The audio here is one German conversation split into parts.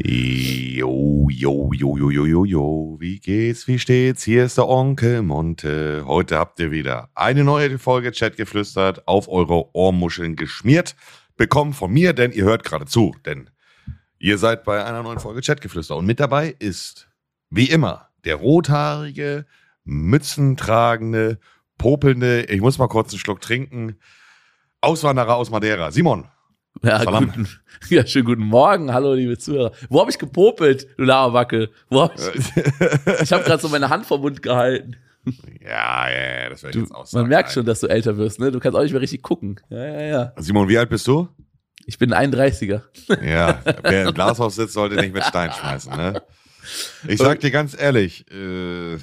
Jo, jo, jo, jo, jo, jo, jo. Wie geht's? Wie steht's? Hier ist der Onkel Monte. Heute habt ihr wieder eine neue Folge Chat geflüstert, auf eure Ohrmuscheln geschmiert, bekommen von mir, denn ihr hört gerade zu, denn ihr seid bei einer neuen Folge Chat geflüstert. Und mit dabei ist, wie immer, der rothaarige, mützentragende, popelnde, ich muss mal kurz einen Schluck trinken, Auswanderer aus Madeira. Simon. Ja, guten, ja, schönen guten Morgen, hallo liebe Zuhörer. Wo habe ich gepopelt, du Laberwackel? Wo hab ich ich habe gerade so meine Hand vom Mund gehalten. Ja, ja, ja das werde ich jetzt auch sagen. Man merkt schon, dass du älter wirst, ne? Du kannst auch nicht mehr richtig gucken. Ja, ja, ja. Simon, wie alt bist du? Ich bin ein 31er. Ja, wer im Glashaus sitzt, sollte nicht mit Stein schmeißen, ne? Ich sag dir ganz ehrlich, äh,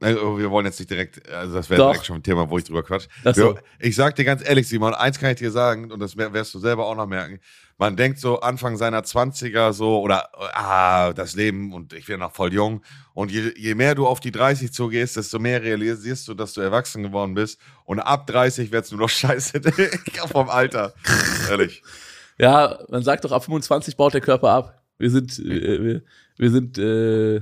also, wir wollen jetzt nicht direkt, also das wäre direkt schon ein Thema, wo ich drüber quatsch. So. Ich sag dir ganz ehrlich, Simon, eins kann ich dir sagen, und das wirst du selber auch noch merken. Man denkt so Anfang seiner 20er so, oder ah, das Leben und ich bin noch voll jung. Und je, je mehr du auf die 30 zugehst, desto mehr realisierst du, dass du erwachsen geworden bist. Und ab 30 wird's nur noch scheiße vom Alter. Ehrlich. Ja, man sagt doch, ab 25 baut der Körper ab. Wir sind, äh, wir, wir sind, äh,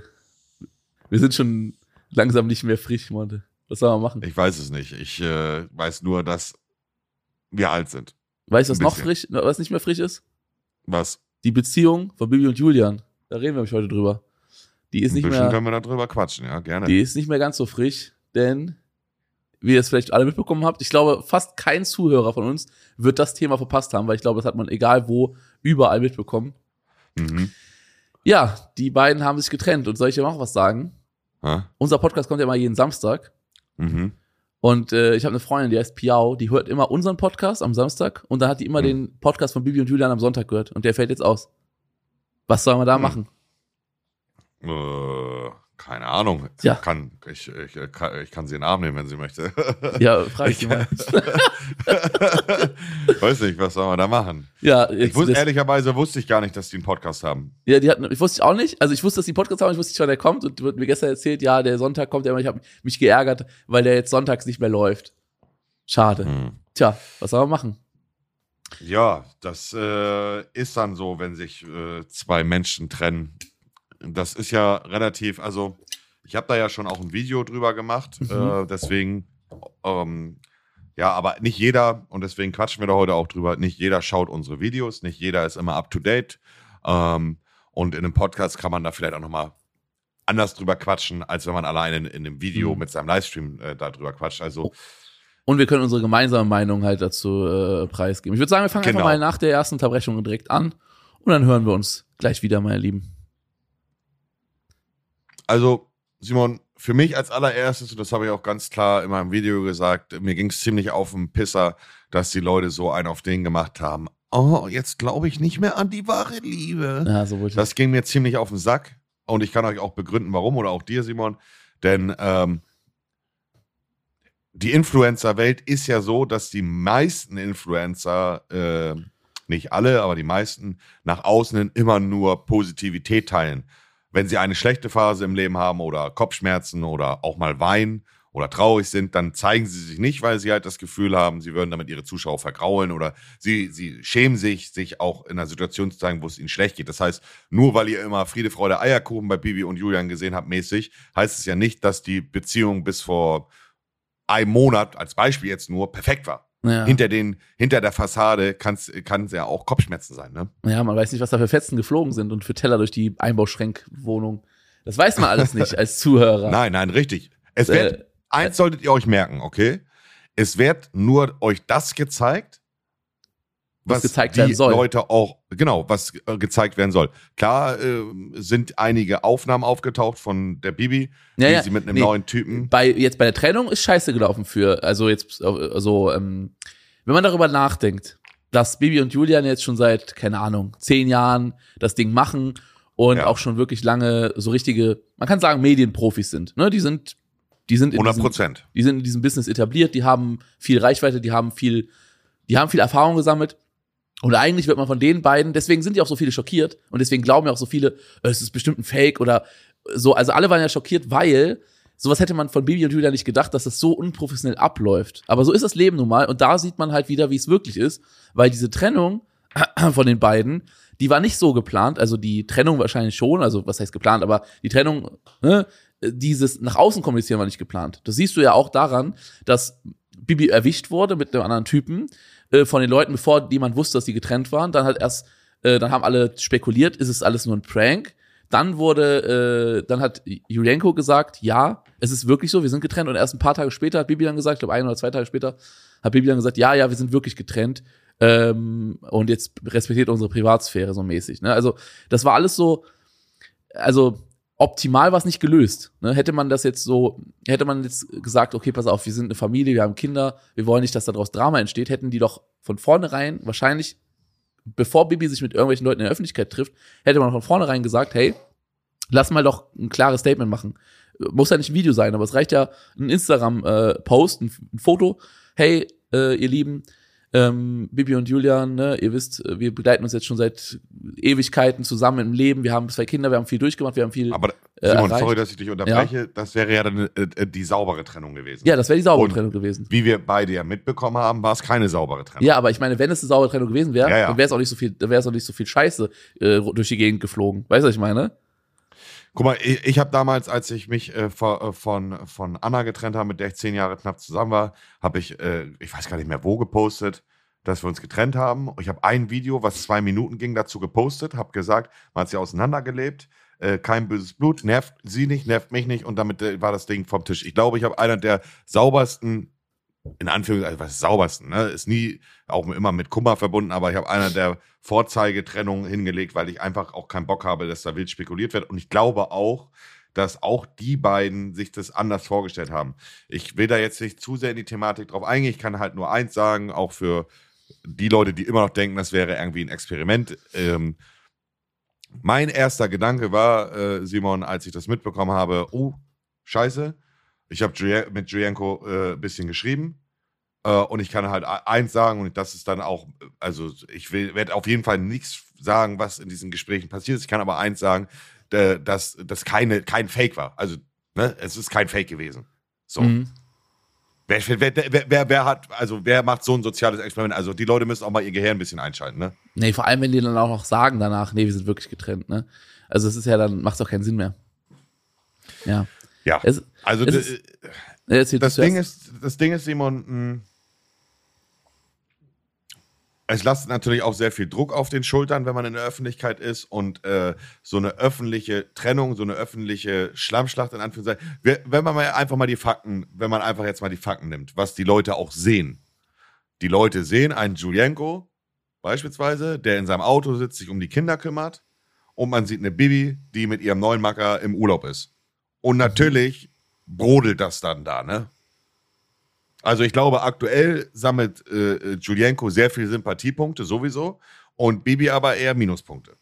wir sind schon langsam nicht mehr frisch, Monte. Was soll man machen? Ich weiß es nicht. Ich äh, weiß nur, dass wir alt sind. Weißt du, was noch frisch, was nicht mehr frisch ist? Was? Die Beziehung von Bibi und Julian. Da reden wir nämlich heute drüber. Die ist Ein nicht mehr. können wir darüber quatschen, ja, gerne. Die ist nicht mehr ganz so frisch, denn wie ihr es vielleicht alle mitbekommen habt, ich glaube, fast kein Zuhörer von uns wird das Thema verpasst haben, weil ich glaube, das hat man egal wo überall mitbekommen. Mhm. Ja, die beiden haben sich getrennt und soll ich dir noch was sagen? Ha? Unser Podcast kommt ja immer jeden Samstag. Mhm. Und äh, ich habe eine Freundin, die heißt Piau, die hört immer unseren Podcast am Samstag und dann hat die immer Mhm. den Podcast von Bibi und Julian am Sonntag gehört und der fällt jetzt aus. Was soll man da Mhm. machen? Äh, keine Ahnung. Ja. Kann, ich, ich, ich kann, ich kann sie in den Arm nehmen, wenn sie möchte. Ja, frag ich die mal. Weiß nicht, was soll man da machen? Ja, Ich jetzt, wusste, das, ehrlicherweise wusste ich gar nicht, dass die einen Podcast haben. ja, die hatten, ich wusste auch nicht, also ich wusste, dass die einen Podcast haben, ich wusste nicht, wann der kommt und wird mir gestern erzählt, ja, der Sonntag kommt immer, ich habe mich geärgert, weil der jetzt sonntags nicht mehr läuft. Schade. Hm. Tja, was soll man machen? Ja, das äh, ist dann so, wenn sich äh, zwei Menschen trennen. Das ist ja relativ, also ich habe da ja schon auch ein Video drüber gemacht, Mhm. äh, deswegen, ähm, ja, aber nicht jeder, und deswegen quatschen wir da heute auch drüber, nicht jeder schaut unsere Videos, nicht jeder ist immer up to date. Ähm, und in einem Podcast kann man da vielleicht auch nochmal anders drüber quatschen, als wenn man alleine in, in einem Video Mhm. mit seinem Livestream äh, da drüber quatscht. Also, Und wir können unsere gemeinsame Meinung halt dazu äh, preisgeben. Ich würde sagen, wir fangen Genau. einfach mal nach der ersten Unterbrechung direkt an und dann hören wir uns gleich wieder, meine Lieben. Also, Simon, für mich als allererstes, und das habe ich auch ganz klar in meinem Video gesagt, mir ging es ziemlich auf den Pisser, dass die Leute so einen auf den gemacht haben. Oh, jetzt glaube ich nicht mehr an die wahre Liebe. Ja, so. Das ging mir ziemlich auf den Sack. Und ich kann euch auch begründen, warum, oder auch dir, Simon. Denn ähm, die Influencer-Welt ist ja so, dass die meisten Influencer, äh, nicht alle, aber die meisten, nach außen hin immer nur Positivität teilen. Wenn sie eine schlechte Phase im Leben haben oder Kopfschmerzen oder auch mal weinen oder traurig sind, dann zeigen sie sich nicht, weil sie halt das Gefühl haben, sie würden damit ihre Zuschauer vergraulen oder sie, sie schämen sich, sich auch in einer Situation zu zeigen, wo es ihnen schlecht geht. Das heißt, nur weil ihr immer Friede, Freude, Eierkuchen bei Bibi und Julian gesehen habt, mäßig, heißt es ja nicht, dass die Beziehung bis vor einem Monat, als Beispiel jetzt nur, perfekt war. Ja. Hinter, den, hinter der Fassade kann es ja auch Kopfschmerzen sein, ne? ja, man weiß nicht, was da für Fetzen geflogen sind und für Teller durch die Einbauschränkwohnung. Das weiß man alles nicht als Zuhörer. Nein, nein, richtig. Es wird, Äh, eins solltet ihr euch merken, okay? Es wird nur euch das gezeigt, Was gezeigt die werden soll. Leute auch, genau, was äh, gezeigt werden soll. Klar äh, sind einige Aufnahmen aufgetaucht von der Bibi, Ja, wie ja, sie mit einem nee. neuen Typen. bei jetzt bei der Trennung ist scheiße gelaufen für also jetzt also ähm, wenn man darüber nachdenkt, dass Bibi und Julian jetzt schon seit keine Ahnung zehn Jahren das Ding machen und Ja. auch schon wirklich lange so richtige, man kann sagen Medienprofis sind, ne? Die sind die sind in 100 diesem, Prozent. die sind in diesem Business etabliert, die haben viel Reichweite, die haben viel, die haben viel Erfahrung gesammelt. Und eigentlich wird man von den beiden, deswegen sind ja auch so viele schockiert und deswegen glauben ja auch so viele, äh, es ist bestimmt ein Fake oder so. Also alle waren ja schockiert, weil sowas hätte man von Bibi und Julia nicht gedacht, dass das so unprofessionell abläuft. Aber so ist das Leben nun mal und da sieht man halt wieder, wie es wirklich ist, weil diese Trennung von den beiden, die war nicht so geplant, also die Trennung wahrscheinlich schon, also was heißt geplant, aber die Trennung, ne, dieses nach außen kommunizieren war nicht geplant. Das siehst du ja auch daran, dass Bibi erwischt wurde mit einem anderen Typen äh, von den Leuten, bevor jemand wusste, dass die getrennt waren. Dann hat erst, äh, dann haben alle spekuliert, ist es alles nur ein Prank. Dann wurde, äh, dann hat Julienko gesagt, ja, es ist wirklich so, wir sind getrennt. Und erst ein paar Tage später hat Bibi dann gesagt, ich glaube ein oder zwei Tage später, hat Bibi dann gesagt, ja, ja, wir sind wirklich getrennt. Ähm, und jetzt respektiert unsere Privatsphäre so mäßig. Ne? Also das war alles so, also optimal war nicht gelöst. Ne? Hätte man das jetzt so, hätte man jetzt gesagt, okay, pass auf, wir sind eine Familie, wir haben Kinder, wir wollen nicht, dass daraus Drama entsteht, hätten die doch von vornherein wahrscheinlich, bevor Bibi sich mit irgendwelchen Leuten in der Öffentlichkeit trifft, hätte man von vornherein gesagt, hey, lass mal doch ein klares Statement machen. Muss ja nicht ein Video sein, aber es reicht ja ein Instagram-Post, äh, ein, ein, Foto. Hey, äh, ihr Lieben, ähm, Bibi und Julian, ne, ihr wisst, wir begleiten uns jetzt schon seit Ewigkeiten zusammen im Leben. Wir haben zwei Kinder, wir haben viel durchgemacht, wir haben viel. Aber äh, Simon, äh, sorry, dass ich dich unterbreche. Ja. Das wäre ja dann äh, äh, die saubere Trennung gewesen. Ja, das wäre die saubere und Trennung gewesen. Wie wir beide ja mitbekommen haben, war es keine saubere Trennung. Ja, aber ich meine, wenn es eine saubere Trennung gewesen wäre, ja, ja. dann wäre es auch nicht so viel, wäre es auch nicht so viel Scheiße äh, durch die Gegend geflogen. Weißt du, was ich meine? Guck mal, ich, ich habe damals, als ich mich äh, von, von Anna getrennt habe, mit der ich zehn Jahre knapp zusammen war, habe ich, äh, ich weiß gar nicht mehr wo gepostet, dass wir uns getrennt haben. Ich habe ein Video, was zwei Minuten ging, dazu gepostet, habe gesagt, man hat sie auseinandergelebt, äh, kein böses Blut, nervt sie nicht, nervt mich nicht und damit äh, war das Ding vom Tisch. Ich glaube, ich habe einer der saubersten, in Anführungszeichen, also was saubersten, ne? ist nie auch immer mit Kummer verbunden, aber ich habe einer der Vorzeigetrennungen hingelegt, weil ich einfach auch keinen Bock habe, dass da wild spekuliert wird und ich glaube auch, dass auch die beiden sich das anders vorgestellt haben. Ich will da jetzt nicht zu sehr in die Thematik drauf eingehen. Ich kann halt nur eins sagen, auch für die Leute, die immer noch denken, das wäre irgendwie ein Experiment. Ähm, mein erster Gedanke war, äh, Simon, als ich das mitbekommen habe, oh, scheiße, ich habe mit Julienko ein äh, bisschen geschrieben äh, und ich kann halt eins sagen und das ist dann auch, also ich werde auf jeden Fall nichts sagen, was in diesen Gesprächen passiert ist. Ich kann aber eins sagen, dass das keine, kein Fake war. Also ne, es ist kein Fake gewesen. So. Mhm. Wer, wer, wer, wer, hat, also wer macht so ein soziales Experiment? Also die Leute müssen auch mal ihr Gehirn ein bisschen einschalten, ne? Nee, vor allem, wenn die dann auch noch sagen danach, nee, wir sind wirklich getrennt, ne? Also es ist ja dann, macht es auch keinen Sinn mehr. Ja. Ja. Es, also es ist, äh, das, Ding ist, das Ding ist, Simon, mh, hm, es lastet natürlich auch sehr viel Druck auf den Schultern, wenn man in der Öffentlichkeit ist und äh, so eine öffentliche Trennung, so eine öffentliche Schlammschlacht in Anführungszeichen. Wenn man mal einfach mal die Fakten, wenn man einfach jetzt mal die Fakten nimmt, was die Leute auch sehen. Die Leute sehen einen Julienko beispielsweise, der in seinem Auto sitzt, sich um die Kinder kümmert und man sieht eine Bibi, die mit ihrem neuen Macker im Urlaub ist. Und natürlich brodelt das dann da, ne? Also ich glaube, aktuell sammelt äh, Julienko sehr viele Sympathiepunkte sowieso und Bibi aber eher Minuspunkte.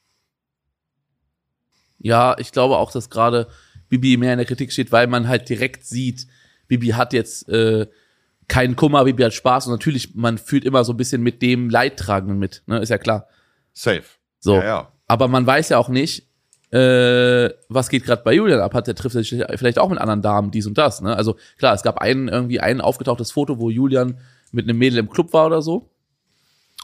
Ja, ich glaube auch, dass gerade Bibi mehr in der Kritik steht, weil man halt direkt sieht, Bibi hat jetzt äh, keinen Kummer, Bibi hat Spaß und natürlich, man fühlt immer so ein bisschen mit dem Leidtragenden mit, ne? Ist ja klar. Safe. So. Ja, ja. Aber man weiß ja auch nicht, äh, was geht gerade bei Julian ab? Hat der trifft sich vielleicht auch mit anderen Damen, dies und das. Ne? Also klar, es gab einen irgendwie ein aufgetauchtes Foto, wo Julian mit einem Mädel im Club war oder so.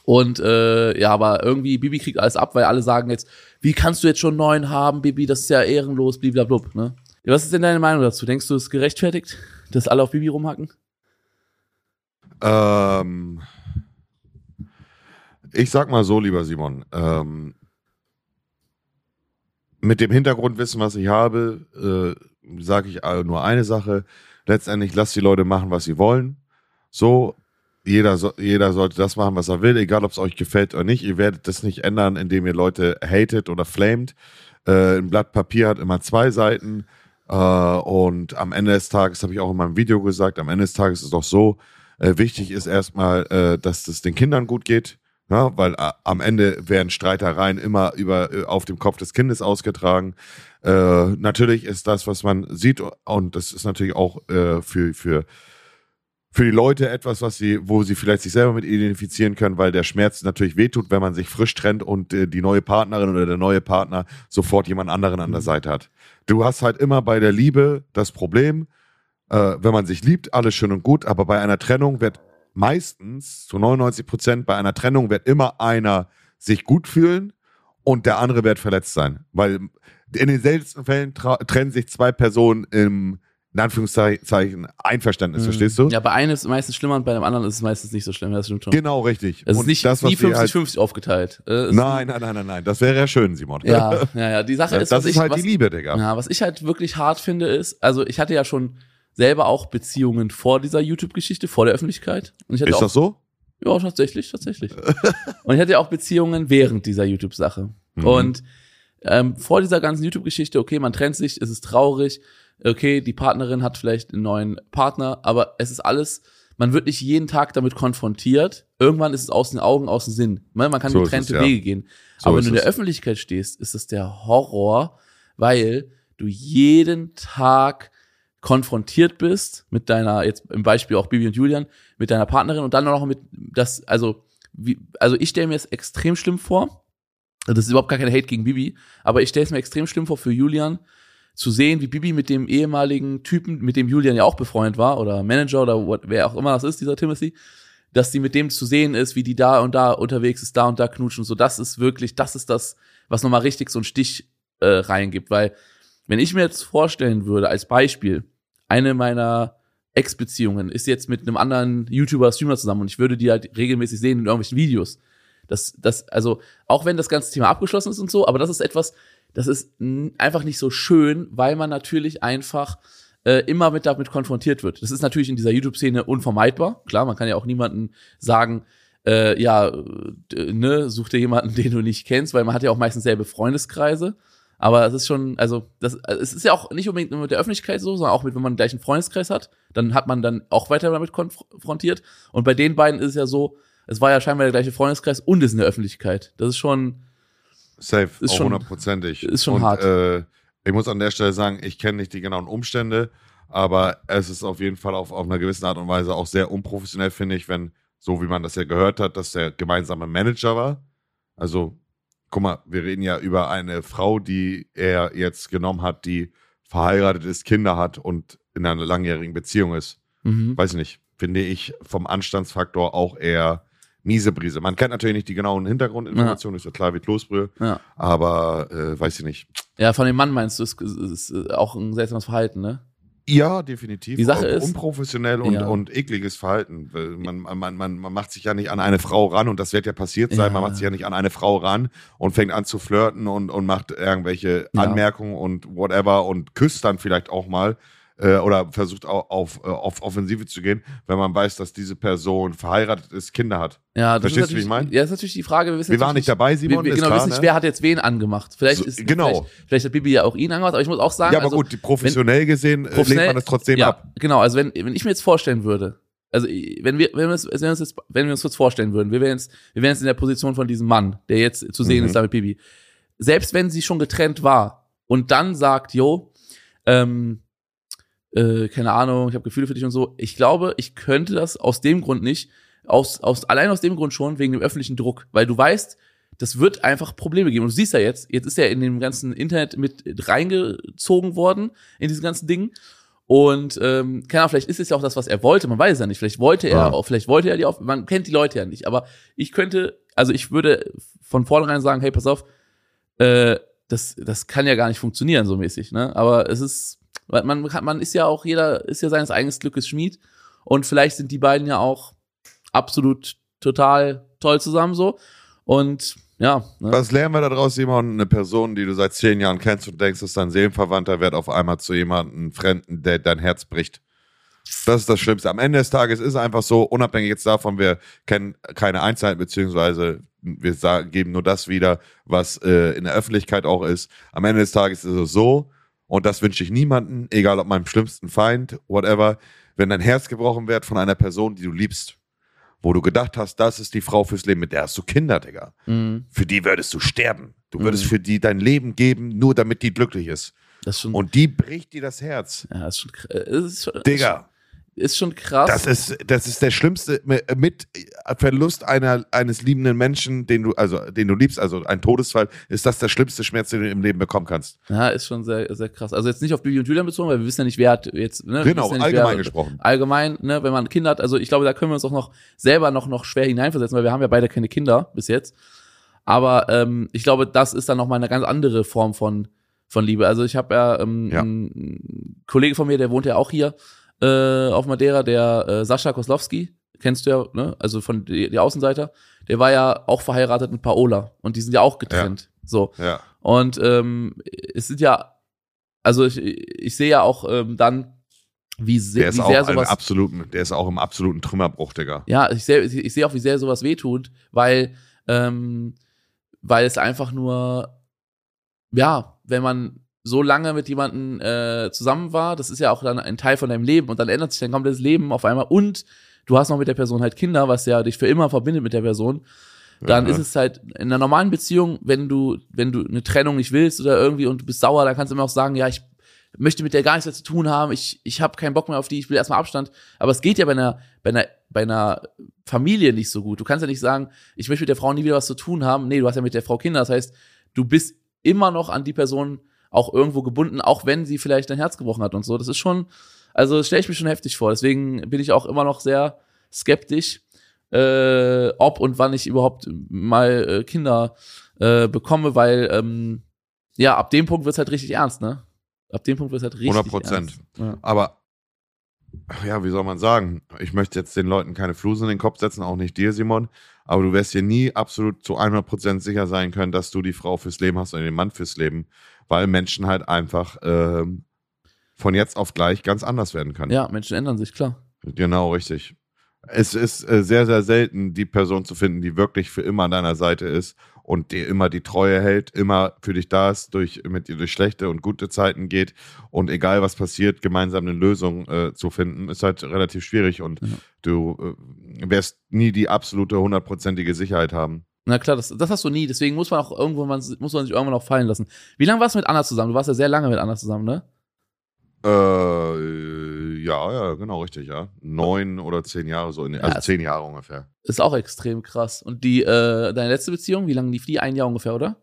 Und äh, ja, aber irgendwie Bibi kriegt alles ab, weil alle sagen jetzt, wie kannst du jetzt schon neun haben, Bibi? Das ist ja ehrenlos, blablabla. Ne? Was ist denn deine Meinung dazu? Denkst du, es ist gerechtfertigt, dass alle auf Bibi rumhacken? Ähm, ich sag mal so, lieber Simon. Ähm, mit dem Hintergrundwissen, was ich habe, äh, sage ich nur eine Sache. Letztendlich lasst die Leute machen, was sie wollen. So, jeder, so, jeder sollte das machen, was er will, egal ob es euch gefällt oder nicht. Ihr werdet das nicht ändern, indem ihr Leute hatet oder flamed. Äh, ein Blatt Papier hat immer zwei Seiten. Äh, und am Ende des Tages, habe ich auch in meinem Video gesagt, am Ende des Tages ist es doch so, äh, wichtig ist erstmal, äh, dass es den Kindern gut geht. Ja, weil äh, am Ende werden Streitereien immer über, äh, auf dem Kopf des Kindes ausgetragen. Äh, natürlich ist das, was man sieht, und das ist natürlich auch äh, für, für, für die Leute etwas, was sie, wo sie vielleicht sich selber mit identifizieren können, weil der Schmerz natürlich wehtut, wenn man sich frisch trennt und äh, die neue Partnerin oder der neue Partner sofort jemand anderen an der Seite hat. Du hast halt immer bei der Liebe das Problem, äh, wenn man sich liebt, alles schön und gut, aber bei einer Trennung wird meistens zu 99 Prozent bei einer Trennung wird immer einer sich gut fühlen und der andere wird verletzt sein. Weil in den seltensten Fällen trennen sich zwei Personen im, in Anführungszeichen, Einverständnis, verstehst du? Mhm. Ja, bei einem ist es meistens schlimmer und bei dem anderen ist es meistens nicht so schlimm. Das stimmt schon. Genau, richtig. Es ist Und nicht das, nie wir halt, 50-50 aufgeteilt. Äh, Nein, nein, nein, nein, nein. Das wäre ja schön, Simon. Ja, ja, ja. Die Sache das ist, was ist ich, halt was, die Liebe, Digga. Ja, was ich halt wirklich hart finde, ist, also ich hatte ja schon selber auch Beziehungen vor dieser YouTube-Geschichte, vor der Öffentlichkeit. Und ich hatte Ist auch, das so? Ja, tatsächlich, tatsächlich. und ich hatte ja auch Beziehungen während dieser YouTube-Sache. Mhm. Und ähm, vor dieser ganzen YouTube-Geschichte, okay, man trennt sich, es ist traurig, okay, die Partnerin hat vielleicht einen neuen Partner, aber es ist alles, man wird nicht jeden Tag damit konfrontiert. Irgendwann ist es aus den Augen, aus dem Sinn. Man man kann So getrennte es, ja. Wege gehen. So aber wenn du in der es. Öffentlichkeit stehst, ist das der Horror, weil du jeden Tag konfrontiert bist mit deiner, jetzt im Beispiel auch Bibi und Julian, mit deiner Partnerin und dann noch mit das, also, wie, also ich stelle mir es extrem schlimm vor. Das ist überhaupt gar kein Hate gegen Bibi, aber ich stelle es mir extrem schlimm vor für Julian, zu sehen, wie Bibi mit dem ehemaligen Typen, mit dem Julian ja auch befreundet war, oder Manager oder what, wer auch immer das ist, dieser Timothy, dass die mit dem zu sehen ist, wie die da und da unterwegs ist, da und da knutschen. So, das ist wirklich, das ist das, was nochmal richtig so einen Stich äh, reingibt. Weil, wenn ich mir jetzt vorstellen würde, als Beispiel, eine meiner Ex-Beziehungen ist jetzt mit einem anderen YouTuber, Streamer zusammen und ich würde die halt regelmäßig sehen in irgendwelchen Videos. Das, das, also, auch wenn das ganze Thema abgeschlossen ist und so, aber das ist etwas, das ist einfach nicht so schön, weil man natürlich einfach äh, immer mit damit konfrontiert wird. Das ist natürlich in dieser YouTube-Szene unvermeidbar. Klar, man kann ja auch niemanden sagen, äh, ja, ne, such dir jemanden, den du nicht kennst, weil man hat ja auch meistens selbe Freundeskreise. Aber es ist schon, also, das, also es ist ja auch nicht unbedingt nur mit der Öffentlichkeit so, sondern auch mit, wenn man gleich einen Freundeskreis hat, dann hat man dann auch weiter damit konfrontiert. Und bei den beiden ist es ja so, es war ja scheinbar der gleiche Freundeskreis und ist in der Öffentlichkeit. Das ist schon, Safe, Ist auch schon- hundertprozentig. ist schon Und, hart. Äh, ich muss an der Stelle sagen, ich kenne nicht die genauen Umstände, aber es ist auf jeden Fall auf, auf einer gewissen Art und Weise auch sehr unprofessionell, finde ich, wenn, so wie man das ja gehört hat, dass der gemeinsame Manager war. Also, guck mal, wir reden ja über eine Frau, die er jetzt genommen hat, die verheiratet ist, Kinder hat und in einer langjährigen Beziehung ist. mhm. Weiß nicht, finde ich vom Anstandsfaktor auch eher miese Brise. Man kennt natürlich nicht die genauen Hintergrundinformationen, ist ja klar wie Kloßbrühe, ja. aber äh, weiß ich nicht. Ja, von dem Mann meinst du, ist, ist, ist auch ein seltsames Verhalten, ne? Ja, definitiv. Die Sache ist- unprofessionell und, Ja. und ekliges Verhalten. Man, man, man, man macht sich ja nicht an eine Frau ran und das wird ja passiert sein. Ja. Man macht sich ja nicht an eine Frau ran und fängt an zu flirten und, und macht irgendwelche Ja. Anmerkungen und whatever und küsst dann vielleicht auch mal äh, oder versucht auch auf, äh, auf Offensive zu gehen, wenn man weiß, dass diese Person verheiratet ist, Kinder hat. Ja, das Verstehst ist du, wie ich meine? Ja, das ist natürlich die Frage. Wir, wissen Wir waren nicht dabei, Simon, wir, wir, genau, wir klar, wissen nicht, ne? wer hat jetzt wen angemacht. Vielleicht So, ist genau. vielleicht, vielleicht hat Bibi ja auch ihn angemacht, aber ich muss auch sagen, Ja, aber also, gut, professionell gesehen äh, professionell- legt man das trotzdem ja, ab. Genau, also wenn, wenn ich mir jetzt vorstellen würde, also wenn wir, wenn wir, uns, wenn wir uns jetzt, wenn wir uns kurz vorstellen würden, wir wären jetzt, wir wären jetzt in der Position von diesem Mann, der jetzt zu sehen Mhm. ist da mit Bibi. Selbst wenn sie schon getrennt war und dann sagt, jo, ähm, äh, keine Ahnung, ich habe Gefühle für dich und so, ich glaube, ich könnte das aus dem Grund nicht, aus, aus, allein aus dem Grund schon, wegen dem öffentlichen Druck, weil du weißt, das wird einfach Probleme geben. Und du siehst ja jetzt, jetzt ist er in dem ganzen Internet mit reingezogen worden, in diesen ganzen Dingen. Und ähm, keine Ahnung, vielleicht ist es ja auch das, was er wollte. Man weiß es ja nicht. Vielleicht wollte er Ja. auch, vielleicht wollte er die auf. Man kennt die Leute ja nicht. Aber ich könnte, also ich würde von vornherein sagen, hey, pass auf, äh, das, das kann ja gar nicht funktionieren so mäßig. Ne? Aber es ist, man, man, ist ja auch jeder ist ja seines eigenen Glückes Schmied. Und vielleicht sind die beiden ja auch absolut total toll zusammen so. Und ja, ne? Was lernen wir daraus, Simon? Eine Person, die du seit zehn Jahren kennst und denkst, ist dein Seelenverwandter, wird auf einmal zu jemandem Fremden, der dein Herz bricht. Das ist das Schlimmste. Am Ende des Tages ist es einfach so, unabhängig jetzt davon, wir kennen keine Einzelheiten, beziehungsweise wir sagen, geben nur das wieder, was äh, in der Öffentlichkeit auch ist. Am Ende des Tages ist es so, und das wünsche ich niemanden, egal ob meinem schlimmsten Feind, whatever, wenn dein Herz gebrochen wird von einer Person, die du liebst, wo du gedacht hast, das ist die Frau fürs Leben, mit der hast du Kinder, Digga Mhm. für die würdest du sterben. Du würdest Mhm. für die dein Leben geben, nur damit die glücklich ist. das schon, Und die bricht dir das Herz. ja, ist schon, äh, ist schon, Digga, ist schon krass. das ist, das ist der schlimmste mit Verlust einer, eines liebenden Menschen, den du, also, den du liebst, also ein Todesfall, ist das der schlimmste Schmerz, den du im Leben bekommen kannst. Ja, ist schon sehr, sehr krass. Also jetzt nicht auf Bibi und Julian bezogen, weil wir wissen ja nicht, wer hat jetzt, ne? Genau, ja nicht, allgemein wer, gesprochen. Allgemein, ne, wenn man ein Kind hat, also ich glaube, da können wir uns auch noch selber noch, noch schwer hineinversetzen, weil wir haben ja beide keine Kinder bis jetzt. Aber ähm, ich glaube, das ist dann nochmal eine ganz andere Form von, von Liebe. Also ich habe ja, ähm, Ja. einen Kollege von mir, der wohnt ja auch hier äh, auf Madeira, der äh, Sascha Koslowski, kennst du ja, ne? Also von die, die Außenseiter, der war ja auch verheiratet mit Paola und die sind ja auch getrennt. So. Ja. Und ähm, es sind ja, also ich, ich sehe ja auch ähm, dann, wie, se Der ist wie auch sehr im sowas. absoluten, der ist auch im absoluten Trümmerbruch, Digga. Ja, ich sehe ich sehe auch, wie sehr sowas wehtut, weil, ähm, weil es einfach nur, ja, wenn man so lange mit jemandem äh, zusammen war, das ist ja auch dann ein Teil von deinem Leben und dann ändert sich dein komplettes Leben auf einmal und du hast noch mit der Person halt Kinder, was ja dich für immer verbindet mit der Person, dann Ja. ist es halt in einer normalen Beziehung, wenn du, wenn du eine Trennung nicht willst oder irgendwie und du bist sauer, dann kannst du immer auch sagen, ja, ich möchte mit der gar nichts mehr zu tun haben, ich, ich habe keinen Bock mehr auf die, ich will erstmal Abstand. Aber es geht ja bei einer, bei einer, bei einer Familie nicht so gut. Du kannst ja nicht sagen, ich möchte mit der Frau nie wieder was zu tun haben. Nee, du hast ja mit der Frau Kinder. Das heißt, du bist immer noch an die Person auch irgendwo gebunden, auch wenn sie vielleicht dein Herz gebrochen hat und so. Das ist schon, also das stelle ich mir schon heftig vor. Deswegen bin ich auch immer noch sehr skeptisch, äh, ob und wann ich überhaupt mal äh, Kinder äh, bekomme, weil ähm, ja, ab dem Punkt wird's halt richtig ernst, ne? Ab dem Punkt wird's halt richtig 100%. ernst. Ja. Aber, ja, wie soll man sagen? Ich möchte jetzt den Leuten keine Flusen in den Kopf setzen, auch nicht dir, Simon. Aber du wirst dir nie absolut zu 100% sicher sein können, dass du die Frau fürs Leben hast oder den Mann fürs Leben, weil Menschen halt einfach ähm, von jetzt auf gleich ganz anders werden können. ja, Menschen ändern sich, klar. Genau, richtig. Es ist äh, sehr, sehr selten, die Person zu finden, die wirklich für immer an deiner Seite ist und dir immer die Treue hält, immer für dich da ist, durch, mit dir durch schlechte und gute Zeiten geht und egal was passiert, gemeinsam eine Lösung äh, zu finden, ist halt relativ schwierig und Ja. du äh, wirst nie die absolute hundertprozentige Sicherheit haben. Na klar, das, das hast du nie, deswegen muss man auch irgendwo, man, muss man sich irgendwann auch fallen lassen. Wie lange warst du mit Anna zusammen? Du warst ja sehr lange mit Anna zusammen, ne? Äh, ja, ja, genau, richtig, ja. Neun oder zehn Jahre so, in, also es- zehn Jahre ungefähr. Ist auch extrem krass. Und die, äh, deine letzte Beziehung, wie lange lief die? Ein Jahr ungefähr, oder?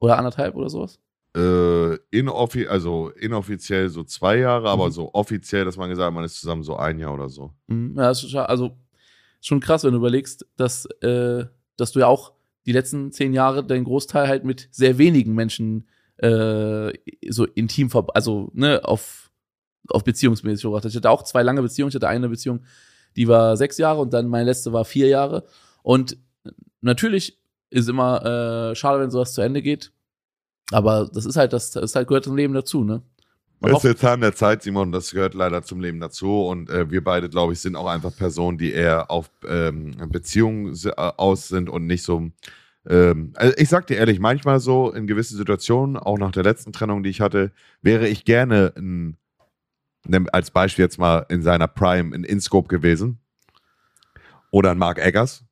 Oder anderthalb oder sowas? Äh, inoffi also inoffiziell so zwei Jahre, aber Mhm. so offiziell, dass man gesagt hat, man ist zusammen so ein Jahr oder so. Mhm. Ja, das ist schon, also schon krass, wenn du überlegst, dass, äh, dass du ja auch die letzten zehn Jahre deinen Großteil halt mit sehr wenigen Menschen äh, so intim, also ne, auf, auf beziehungsmäßig verbracht. Ich hatte auch zwei lange Beziehungen. Ich hatte eine Beziehung, die war sechs Jahre und dann meine letzte war vier Jahre. Und natürlich ist immer äh, schade, wenn sowas zu Ende geht. Aber das ist halt, das, das ist halt gehört zum Leben dazu, ne? Man Das ist jetzt Zahn der Zeit, Simon, das gehört leider zum Leben dazu. Und äh, wir beide, glaube ich, sind auch einfach Personen, die eher auf ähm, Beziehungen äh, aus sind und nicht so. Ähm, also ich sag dir ehrlich, manchmal so in gewissen Situationen, auch nach der letzten Trennung, die ich hatte, wäre ich gerne ein, als Beispiel jetzt mal in seiner Prime in InScope gewesen. Oder ein Mark Eggers,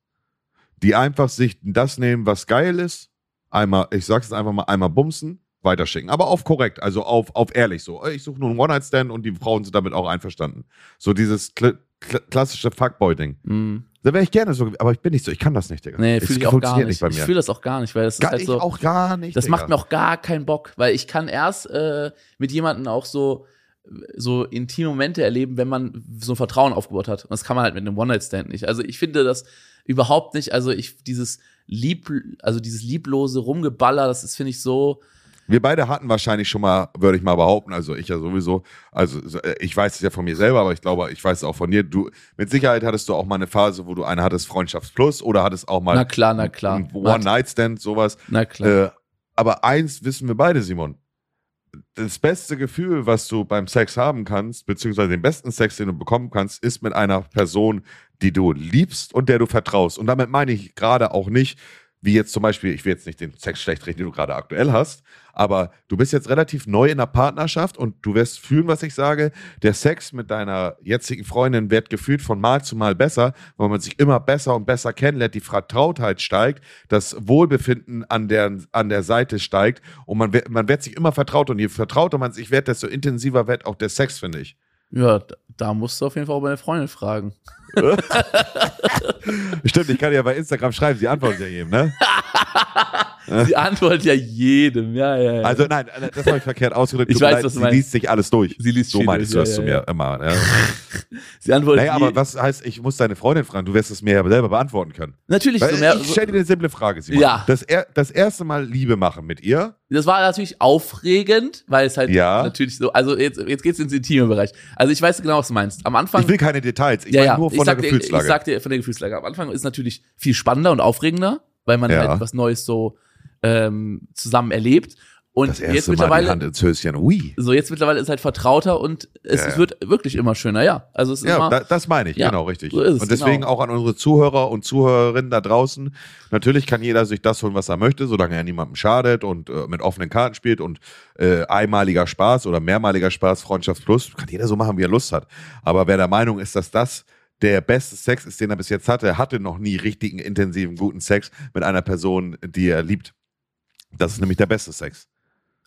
die einfach sich das nehmen, was geil ist, einmal, ich sag's jetzt einfach mal, einmal bumsen, weiterschicken. Aber auf korrekt, also auf, auf ehrlich so. Ich suche nur einen One-Night-Stand und die Frauen sind damit auch einverstanden. So dieses kl kl klassische Fuckboy-Ding. Mhm. Da wäre ich gerne so, aber ich bin nicht so, ich kann das nicht, Digga. Nee, fühle ich auch gar funktioniert nicht. bei Ich mir. fühle das auch gar nicht, weil das ist Gar, halt ich so. auch gar nicht. Das Digga. macht mir auch gar keinen Bock, weil ich kann erst äh, mit jemandem auch so so intime Momente erleben, wenn man so ein Vertrauen aufgebaut hat. Und das kann man halt mit einem One-Night-Stand nicht. Also ich finde das überhaupt nicht, also ich dieses lieb, also dieses lieblose Rumgeballer, das ist, finde ich, so, Wir beide hatten wahrscheinlich schon mal, würde ich mal behaupten, also ich ja sowieso, also so, äh, ich weiß es ja von mir selber, aber ich glaube, ich weiß es auch von dir. Du, mit Sicherheit hattest du auch mal eine Phase, wo du eine hattest, Freundschaftsplus, oder hattest auch mal na klar, na klar. One-Night-Stand, sowas. Na klar. Äh, aber eins wissen wir beide, Simon. Das beste Gefühl, was du beim Sex haben kannst, beziehungsweise den besten Sex, den du bekommen kannst, ist mit einer Person, die du liebst und der du vertraust. Und damit meine ich gerade auch nicht, wie jetzt zum Beispiel, ich will jetzt nicht den Sex schlecht reden, den du gerade aktuell hast, aber du bist jetzt relativ neu in der Partnerschaft und du wirst fühlen, was ich sage. Der Sex mit deiner jetzigen Freundin wird gefühlt von Mal zu Mal besser, weil man sich immer besser und besser kennenlernt, die Vertrautheit steigt, das Wohlbefinden an der, an der Seite steigt und man, wird- man wird sich immer vertraut und je vertrauter man sich wird, desto intensiver wird auch der Sex, finde ich. Ja, da, musst du auf jeden Fall auch meine Freundin fragen. Stimmt, ich kann ja bei Instagram schreiben, sie antwortet ja jedem, ne? Sie antwortet ja jedem, ja, ja, ja. Also nein, das habe ich verkehrt ausgedrückt. Ich Tut weiß, leid, was du sie meinst. liest sich alles durch. Sie liest so meinst durch, du das ja, zu ja, mir immer. Ja. sie antwortet Naja, je- aber was heißt, ich muss deine Freundin fragen? Du wirst es mir ja selber beantworten können. natürlich Weil so mehr, ich so, stelle dir eine simple Frage, Simon. Ja. Das, er, das erste Mal Liebe machen mit ihr. das war natürlich aufregend, weil es halt Ja. natürlich so, also jetzt, jetzt geht's ins intime Bereich. Also ich weiß genau, was du meinst. Am Anfang Ich will keine Details. Ich meine nur ich von der sag, dir, ich Gefühlslage. sag dir von der Gefühlslage. Am Anfang ist natürlich viel spannender und aufregender, weil man Ja. halt was Neues so ähm, zusammen erlebt. Und das jetzt erste Mal die mittlerweile, Hand ins Höschen. Ui. so jetzt mittlerweile ist halt vertrauter und es, Ja, ja. wird wirklich immer schöner, ja. Also es ist Ja, immer, da, das meine ich, Ja, genau, richtig. so es, und deswegen genau. auch an unsere Zuhörer und Zuhörerinnen da draußen. Natürlich kann jeder sich das holen, was er möchte, solange er niemandem schadet und äh, mit offenen Karten spielt und äh, einmaliger Spaß oder mehrmaliger Spaß, Freundschaft plus, kann jeder so machen, wie er Lust hat. Aber wer der Meinung ist, dass das der beste Sex ist, den er bis jetzt hatte, hatte noch nie richtigen, intensiven, guten Sex mit einer Person, die er liebt. Das ist nämlich der beste Sex.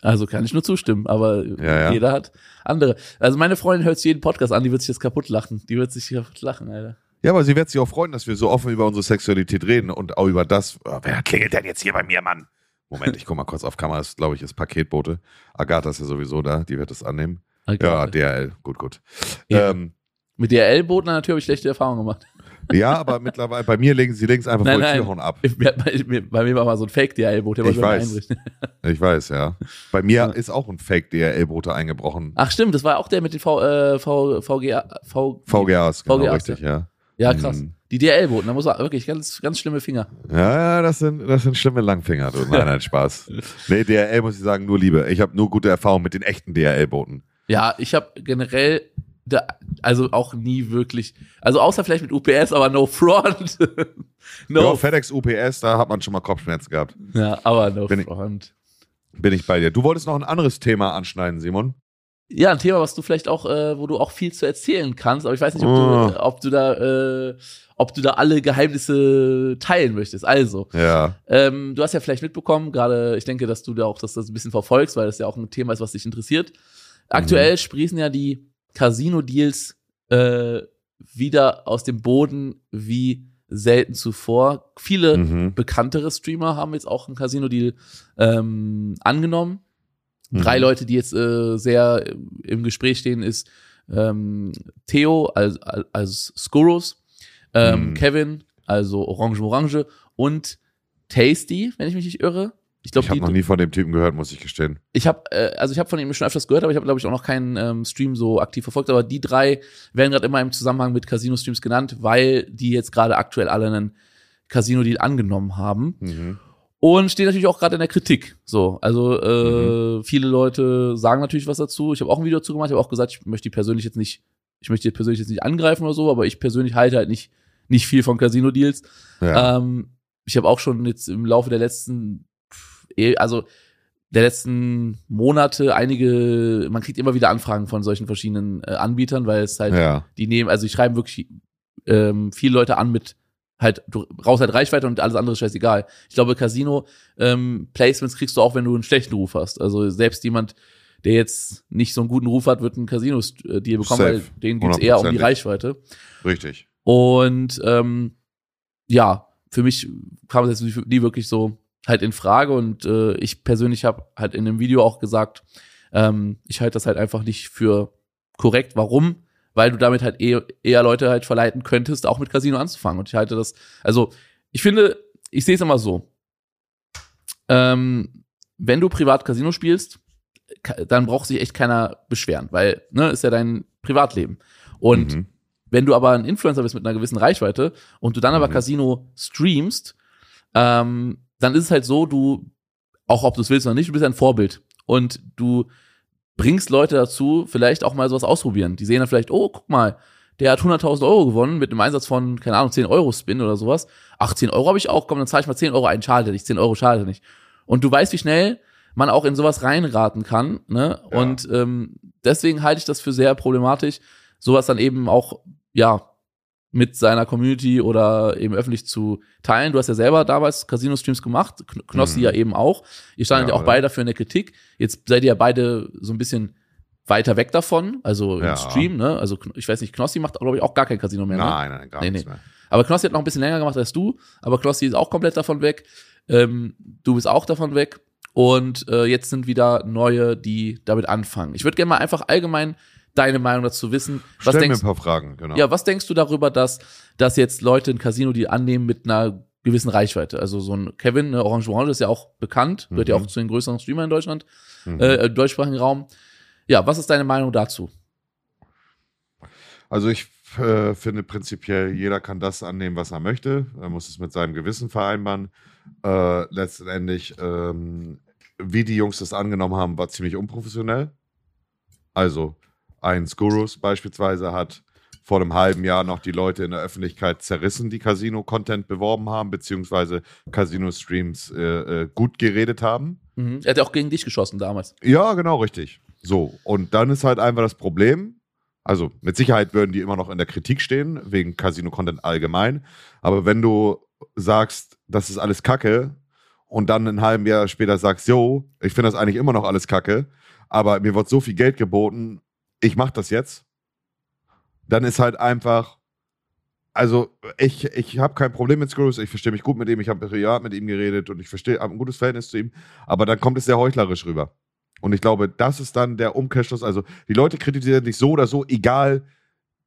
also kann ich nur zustimmen, aber Ja, ja. jeder hat andere. Also meine Freundin hört sich jeden Podcast an, die wird sich jetzt kaputt lachen. Die wird sich kaputt lachen, Alter. Ja, aber sie wird sich auch freuen, dass wir so offen über unsere Sexualität reden und auch über das. Oh, wer klingelt denn jetzt hier bei mir, Mann? Moment, ich guck mal kurz auf Kamera. Das glaube ich ist Paketbote. Agatha ist ja sowieso da, die wird das annehmen. Okay. Ja, DRL, gut, gut. Ja. Ähm, Mit der Tür habe ich schlechte Erfahrungen gemacht. Ja, aber mittlerweile bei mir legen sie links einfach Nein, voll. Türen ab. Bei, bei, bei mir war mal so ein Fake-DRL-Boot, der Ich wollte mal weiß. einrichten. Ich weiß, ja. Bei mir Ja. ist auch ein Fake DRL-Bote eingebrochen. Ach stimmt, das war auch der mit den v, äh, v, VGA, v, VGAs, genau, VGAs, richtig, ja. Ja, krass. Mhm. Die DRL-Boten, da muss man wirklich ganz, ganz schlimme Finger. Ja, ja, das sind, das sind schlimme Langfinger. Du. Nein, nein, Spaß. Nee, DRL muss ich sagen, nur Liebe. Ich habe nur gute Erfahrungen mit den echten DRL-Booten. Ja, ich habe generell, da, also auch nie wirklich, also außer vielleicht mit UPS, aber no front. no. Ja, FedEx, UPS, da hat man schon mal Kopfschmerzen gehabt. Ja, aber no Bin ich- front. Bin ich bei dir. Du wolltest noch ein anderes Thema anschneiden, Simon. Ja, ein Thema, was du vielleicht auch, äh, wo du auch viel zu erzählen kannst, aber ich weiß nicht, ob, Oh. du, ob du da, äh, ob du da alle Geheimnisse teilen möchtest. Also, Ja. ähm, du hast ja vielleicht mitbekommen, gerade, ich denke, dass du da auch das, das ein bisschen verfolgst, weil das ja auch ein Thema ist, was dich interessiert. Aktuell sprießen ja die Casino-Deals äh, wieder aus dem Boden wie selten zuvor. Viele Mhm. bekanntere Streamer haben jetzt auch einen Casino-Deal ähm, angenommen. Drei Mhm. Leute, die jetzt äh, sehr im Gespräch stehen, ist ähm, Theo, also, also Skurrus, ähm, Mhm. Kevin, also Orange Orange und Tasty, wenn ich mich nicht irre. Ich glaube, Ich habe noch nie von dem Typen gehört, muss ich gestehen. ich habe, äh, also ich habe von ihm schon öfters gehört, aber ich habe glaube ich auch noch keinen ähm, Stream so aktiv verfolgt. Aber die drei werden gerade immer im Zusammenhang mit Casino-Streams genannt, weil die jetzt gerade aktuell alle einen Casino-Deal angenommen haben Mhm. und stehen natürlich auch gerade in der Kritik. So, also äh, Mhm. viele Leute sagen natürlich was dazu. Ich habe auch ein Video dazu gemacht. Ich habe auch gesagt, ich möchte die persönlich jetzt nicht, ich möchte die persönlich jetzt nicht angreifen oder so, aber ich persönlich halte halt nicht nicht viel von Casino-Deals. Ja. Ähm, ich habe auch schon jetzt im Laufe der letzten, also der letzten Monate einige, man kriegt immer wieder Anfragen von solchen verschiedenen äh, Anbietern, weil es halt, ja. die nehmen, also die schreiben wirklich ähm, viele Leute an mit halt, du brauchst halt Reichweite und alles andere ist scheißegal. Ich glaube, Casino ähm, Placements kriegst du auch, wenn du einen schlechten Ruf hast. Also selbst jemand, der jetzt nicht so einen guten Ruf hat, wird einen Casino-Deal bekommen, Safe. weil denen geht's eher um die 100%. Reichweite. Richtig. Und ähm, ja, für mich kam es jetzt nie wirklich so halt in Frage. Und äh, ich persönlich habe halt in dem Video auch gesagt, ähm, ich halte das halt einfach nicht für korrekt. Warum? Weil du damit halt eher, eher Leute halt verleiten könntest, auch mit Casino anzufangen. Und ich halte das, also ich finde, ich sehe es immer so. Ähm, wenn du privat Casino spielst, dann braucht sich echt keiner beschweren, weil, ne, ist ja dein Privatleben. Und Mhm. wenn du aber ein Influencer bist mit einer gewissen Reichweite und du dann aber Mhm. Casino streamst, ähm, dann ist es halt so, du, auch ob du es willst oder nicht, du bist ein Vorbild. Und du bringst Leute dazu, vielleicht auch mal sowas ausprobieren. Die sehen dann vielleicht, oh, guck mal, der hat 100.000 Euro gewonnen mit einem Einsatz von, keine Ahnung, 10 Euro Spin oder sowas. Ach, 10 Euro habe ich auch, komm, dann zahle ich mal 10 Euro ein, schade nicht, 10 Euro schade nicht. Und du weißt, wie schnell man auch in sowas reinraten kann, ne? Ja. Und ähm, deswegen halte ich das für sehr problematisch, sowas dann eben auch, ja, mit seiner Community oder eben öffentlich zu teilen. Du hast ja selber damals Casino-Streams gemacht, Kn- Knossi Mhm. ja eben auch. Ihr standet ja, Ja, auch beide dafür in der Kritik. Jetzt seid ihr ja beide so ein bisschen weiter weg davon, also im Ja. Stream, ne? Also ich weiß nicht, Knossi macht, glaube ich, auch gar kein Casino mehr. Ne? Nein, nein, gar Nee, nichts nee. mehr. Aber Knossi hat noch ein bisschen länger gemacht als du, aber Knossi ist auch komplett davon weg. Ähm, du bist auch davon weg. Und äh, jetzt sind wieder neue, die damit anfangen. Ich würde gerne mal einfach allgemein deine Meinung dazu wissen. Was Stell denkst, mir ein paar Fragen, genau. Ja, was denkst du darüber, dass, dass jetzt Leute ein Casino die annehmen mit einer gewissen Reichweite? Also so ein Kevin, ne, Orange Orange ist ja auch bekannt, gehört mhm. ja auch zu den größeren Streamern in Deutschland, mhm. äh, deutschsprachigen Raum. Ja, was ist deine Meinung dazu? Also ich äh, finde prinzipiell, jeder kann das annehmen, was er möchte. Er muss es mit seinem Gewissen vereinbaren. Äh, letztendlich, ähm, wie die Jungs das angenommen haben, war ziemlich unprofessionell. Also, ein Skurus beispielsweise hat vor einem halben Jahr noch die Leute in der Öffentlichkeit zerrissen, die Casino-Content beworben haben, beziehungsweise Casino-Streams äh, äh, gut geredet haben. Mhm. Er hat ja auch gegen dich geschossen damals. Ja, genau, richtig. So, und dann ist halt einfach das Problem, also mit Sicherheit würden die immer noch in der Kritik stehen, wegen Casino-Content allgemein. Aber wenn du sagst, das ist alles Kacke und dann ein halbes Jahr später sagst, yo, ich finde das eigentlich immer noch alles Kacke, aber mir wird so viel Geld geboten, ich mache das jetzt, dann ist halt einfach, also ich, ich habe kein Problem mit Screws, ich verstehe mich gut mit ihm, ich habe privat mit ihm geredet und ich verstehe, habe ein gutes Verhältnis zu ihm, aber dann kommt es sehr heuchlerisch rüber. Und ich glaube, das ist dann der Umkehrschluss. Also die Leute kritisieren dich so oder so, egal,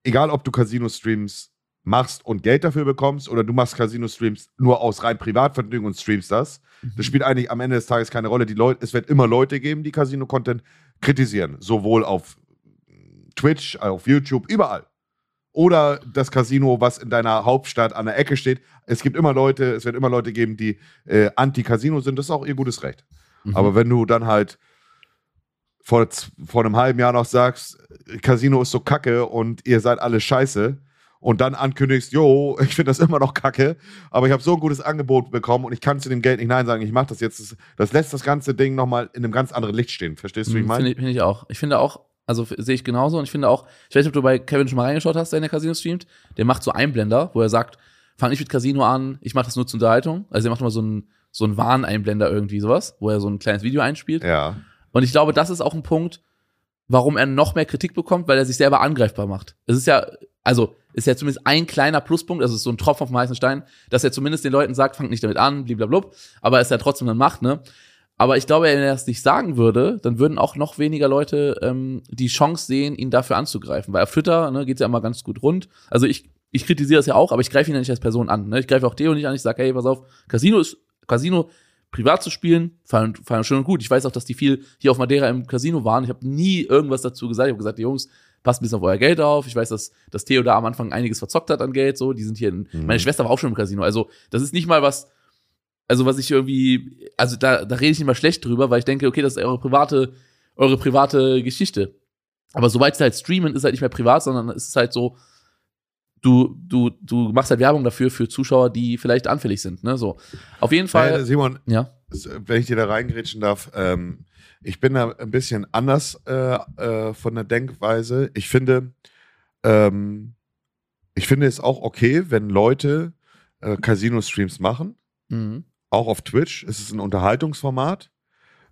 egal ob du Casino-Streams machst und Geld dafür bekommst oder du machst Casino-Streams nur aus rein Privatvergnügen und streamst das. Das mhm. spielt eigentlich am Ende des Tages keine Rolle. Die Leute, es wird immer Leute geben, die Casino-Content kritisieren. Sowohl auf Twitch, auf YouTube, überall. Oder das Casino, was in deiner Hauptstadt an der Ecke steht. Es gibt immer Leute, es wird immer Leute geben, die äh, anti-Casino sind. Das ist auch ihr gutes Recht. Mhm. Aber wenn du dann halt vor, vor einem halben Jahr noch sagst, Casino ist so kacke und ihr seid alle scheiße und dann ankündigst, jo, ich finde das immer noch kacke, aber ich habe so ein gutes Angebot bekommen und ich kann zu dem Geld nicht Nein sagen, ich mache das jetzt. Das, lässt das ganze Ding nochmal in einem ganz anderen Licht stehen. Verstehst du, wie ich mhm, meine? Finde find ich auch. Ich finde auch, also sehe ich genauso und ich finde auch, ich weiß nicht, ob du bei Kevin schon mal reingeschaut hast, der in der Casino streamt, der macht so Einblender, wo er sagt, fang nicht mit Casino an, ich mache das nur zur Unterhaltung. Also er macht immer so einen so einen Warneinblender irgendwie sowas, wo er so ein kleines Video einspielt. Ja. Und ich glaube, das ist auch ein Punkt, warum er noch mehr Kritik bekommt, weil er sich selber angreifbar macht. Es ist ja, also, ist ja zumindest ein kleiner Pluspunkt, also ist so ein Tropfen auf dem heißen Stein, dass er zumindest den Leuten sagt, fangt nicht damit an, blablabla, aber es ja trotzdem dann macht, ne? Aber ich glaube, wenn er das nicht sagen würde, dann würden auch noch weniger Leute ähm, die Chance sehen, ihn dafür anzugreifen. Weil auf Twitter ne, geht ja immer ganz gut rund. Also ich, ich kritisiere das ja auch, aber ich greife ihn ja nicht als Person an. Ne? Ich greife auch Theo nicht an, ich sage, hey, pass auf, Casino ist, Casino privat zu spielen, fand, fand schön und gut. Ich weiß auch, dass die viel hier auf Madeira im Casino waren. Ich habe nie irgendwas dazu gesagt. Ich habe gesagt, die Jungs, passt ein bisschen auf euer Geld auf. Ich weiß, dass, dass Theo da am Anfang einiges verzockt hat an Geld. So, die sind hier in, mhm. meine Schwester war auch schon im Casino. Also, das ist nicht mal was, also was ich irgendwie, also da, da rede ich nicht mal schlecht drüber, weil ich denke, okay, das ist eure private, eure private Geschichte. Aber sobald es halt streamen, ist halt nicht mehr privat, sondern es ist halt so, du, du, du machst halt Werbung dafür für Zuschauer, die vielleicht anfällig sind. Ne? So. Auf jeden Fall. Hey, Simon, ja? wenn ich dir da reingrätschen darf, ähm, ich bin da ein bisschen anders äh, äh, von der Denkweise. Ich finde, ähm, ich finde es auch okay, wenn Leute äh, Casino-Streams machen. Mhm. Auch auf Twitch. Es ist ein Unterhaltungsformat.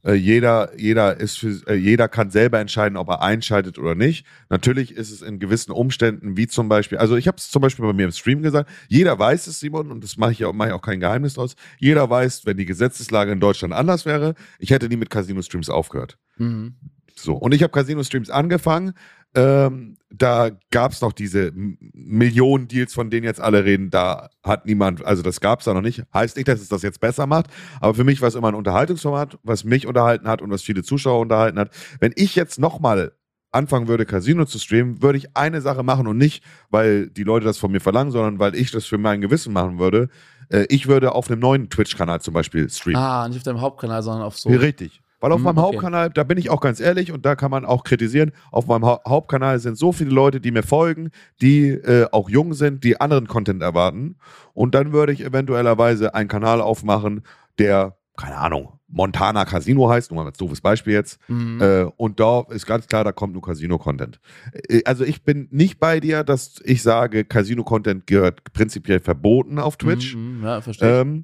Äh, jeder, jeder, ist für, äh, jeder kann selber entscheiden, ob er einschaltet oder nicht. Natürlich ist es in gewissen Umständen, wie zum Beispiel, also ich habe es zum Beispiel bei mir im Stream gesagt, jeder weiß es, Simon, und das mache ich, auch, mach ich auch kein Geheimnis draus, jeder weiß, wenn die Gesetzeslage in Deutschland anders wäre, ich hätte nie mit Casino-Streams aufgehört. Mhm. So, und ich habe Casino-Streams angefangen, ähm, da gab es noch diese Millionen Deals, von denen jetzt alle reden. Da hat niemand, also das gab es da noch nicht. Heißt nicht, dass es das jetzt besser macht, aber für mich war es immer ein Unterhaltungsformat, was mich unterhalten hat und was viele Zuschauer unterhalten hat. Wenn ich jetzt nochmal anfangen würde, Casino zu streamen, würde ich eine Sache machen und nicht, weil die Leute das von mir verlangen, sondern weil ich das für mein Gewissen machen würde. Äh, ich würde auf einem neuen Twitch-Kanal zum Beispiel streamen. Ah, nicht auf deinem Hauptkanal, sondern auf so. Richtig. Weil auf hm, meinem okay. Hauptkanal, da bin ich auch ganz ehrlich und da kann man auch kritisieren, auf meinem ha Hauptkanal sind so viele Leute, die mir folgen, die äh, auch jung sind, die anderen Content erwarten. Und dann würde ich eventuellerweise einen Kanal aufmachen, der, keine Ahnung, Montana Casino heißt, nur mal als doofes Beispiel jetzt. Mhm. Äh, und da ist ganz klar, da kommt nur Casino-Content. Äh, also ich bin nicht bei dir, dass ich sage, Casino-Content gehört prinzipiell verboten auf Twitch. Mhm, ja, verstehe. Ähm,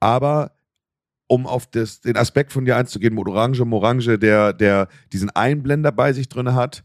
aber um auf das, den Aspekt von dir einzugehen, mit Orange Morange, der, der diesen Einblender bei sich drin hat.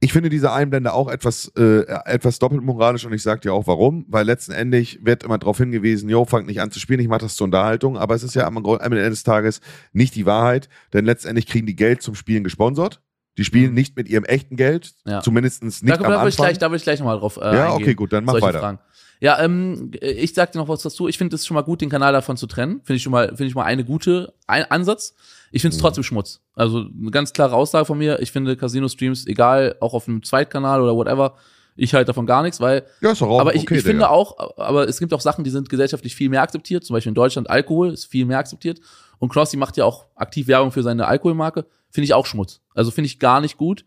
ich finde diese Einblende auch etwas, äh, etwas doppelmoralisch und ich sage dir auch warum, weil letzten Endes wird immer darauf hingewiesen, jo, fangt nicht an zu spielen, ich mache das zur Unterhaltung, aber es ist ja am Ende des Tages nicht die Wahrheit, denn letztendlich kriegen die Geld zum Spielen gesponsert. Die spielen Mhm. nicht mit ihrem echten Geld, Ja. zumindest nicht Da, am da, will ich Anfang. gleich, da will ich gleich nochmal drauf äh, ja, okay, gut, dann mach weiter. Fragen. Ja, ähm, ich sag dir noch was dazu. Ich finde es schon mal gut, den Kanal davon zu trennen. Finde ich schon mal, finde ich mal eine gute ein Ansatz. Ich finde es Mhm. trotzdem Schmutz. Also eine ganz klare Aussage von mir. Ich finde Casino-Streams, egal, auch auf einem Zweitkanal oder whatever, ich halte davon gar nichts, weil Ja, ist doch auch aber ich, okay, ich finde Digga. auch, aber es gibt auch Sachen, die sind gesellschaftlich viel mehr akzeptiert. Zum Beispiel in Deutschland Alkohol ist viel mehr akzeptiert. Und Knossi macht ja auch aktiv Werbung für seine Alkoholmarke. Finde ich auch Schmutz. Also finde ich gar nicht gut.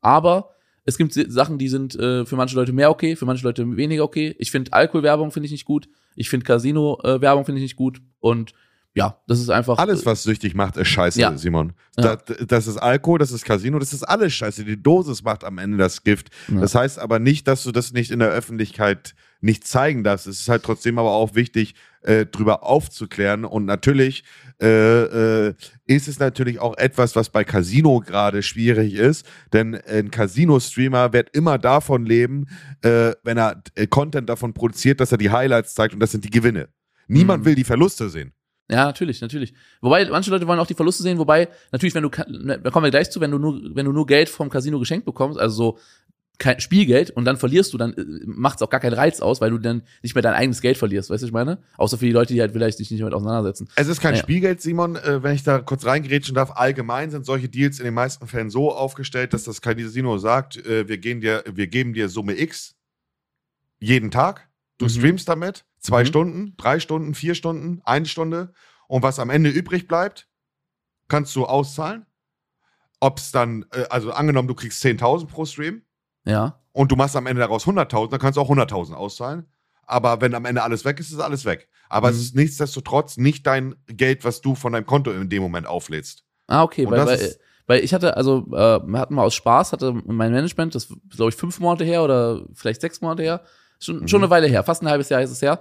Aber es gibt Sachen, die sind äh, für manche Leute mehr okay, für manche Leute weniger okay. Ich finde Alkoholwerbung finde ich nicht gut. Ich finde Casino-Werbung finde ich nicht gut. Und ja, das ist einfach. Alles, was süchtig macht, ist scheiße, Ja. Simon. Das, das ist Alkohol, das ist Casino, das ist alles scheiße. Die Dosis macht am Ende das Gift. Das heißt aber nicht, dass du das nicht in der Öffentlichkeit nicht zeigen darfst. Es ist halt trotzdem aber auch wichtig, äh, drüber aufzuklären. Und natürlich äh, äh, ist es natürlich auch etwas, was bei Casino gerade schwierig ist. Denn ein Casino-Streamer wird immer davon leben, äh, wenn er äh, Content davon produziert, dass er die Highlights zeigt und das sind die Gewinne. Niemand Mhm. will die Verluste sehen. Ja, natürlich, natürlich. Wobei, manche Leute wollen auch die Verluste sehen, wobei, natürlich, wenn du, ne, da kommen wir gleich zu, wenn du nur, wenn du nur Geld vom Casino geschenkt bekommst, also so kein Spielgeld und dann verlierst du, dann macht es auch gar keinen Reiz aus, weil du dann nicht mehr dein eigenes Geld verlierst, weißt du, was ich meine? Außer für die Leute, die halt vielleicht sich nicht damit auseinandersetzen. Es ist kein Ja. Spielgeld, Simon. Äh, wenn ich da kurz reingrätschen darf, allgemein sind solche Deals in den meisten Fällen so aufgestellt, dass das Casino sagt, äh, wir, gehen dir, wir geben dir Summe X jeden Tag. Du Mhm. streamst damit zwei Mhm. Stunden, drei Stunden, vier Stunden, eine Stunde. Und was am Ende übrig bleibt, kannst du auszahlen. Ob es dann, äh, also angenommen, du kriegst 10.000 pro Stream Ja. und du machst am Ende daraus 100.000, dann kannst du auch 100.000 auszahlen. Aber wenn am Ende alles weg ist, ist alles weg. Aber Mhm. es ist nichtsdestotrotz nicht dein Geld, was du von deinem Konto in dem Moment auflädst. Ah, okay, Und weil, weil, weil ich hatte, also, äh, wir hatten mal aus Spaß, hatte mein Management, das glaube ich fünf Monate her oder vielleicht sechs Monate her, schon, Mhm. schon eine Weile her, fast ein halbes Jahr ist es her.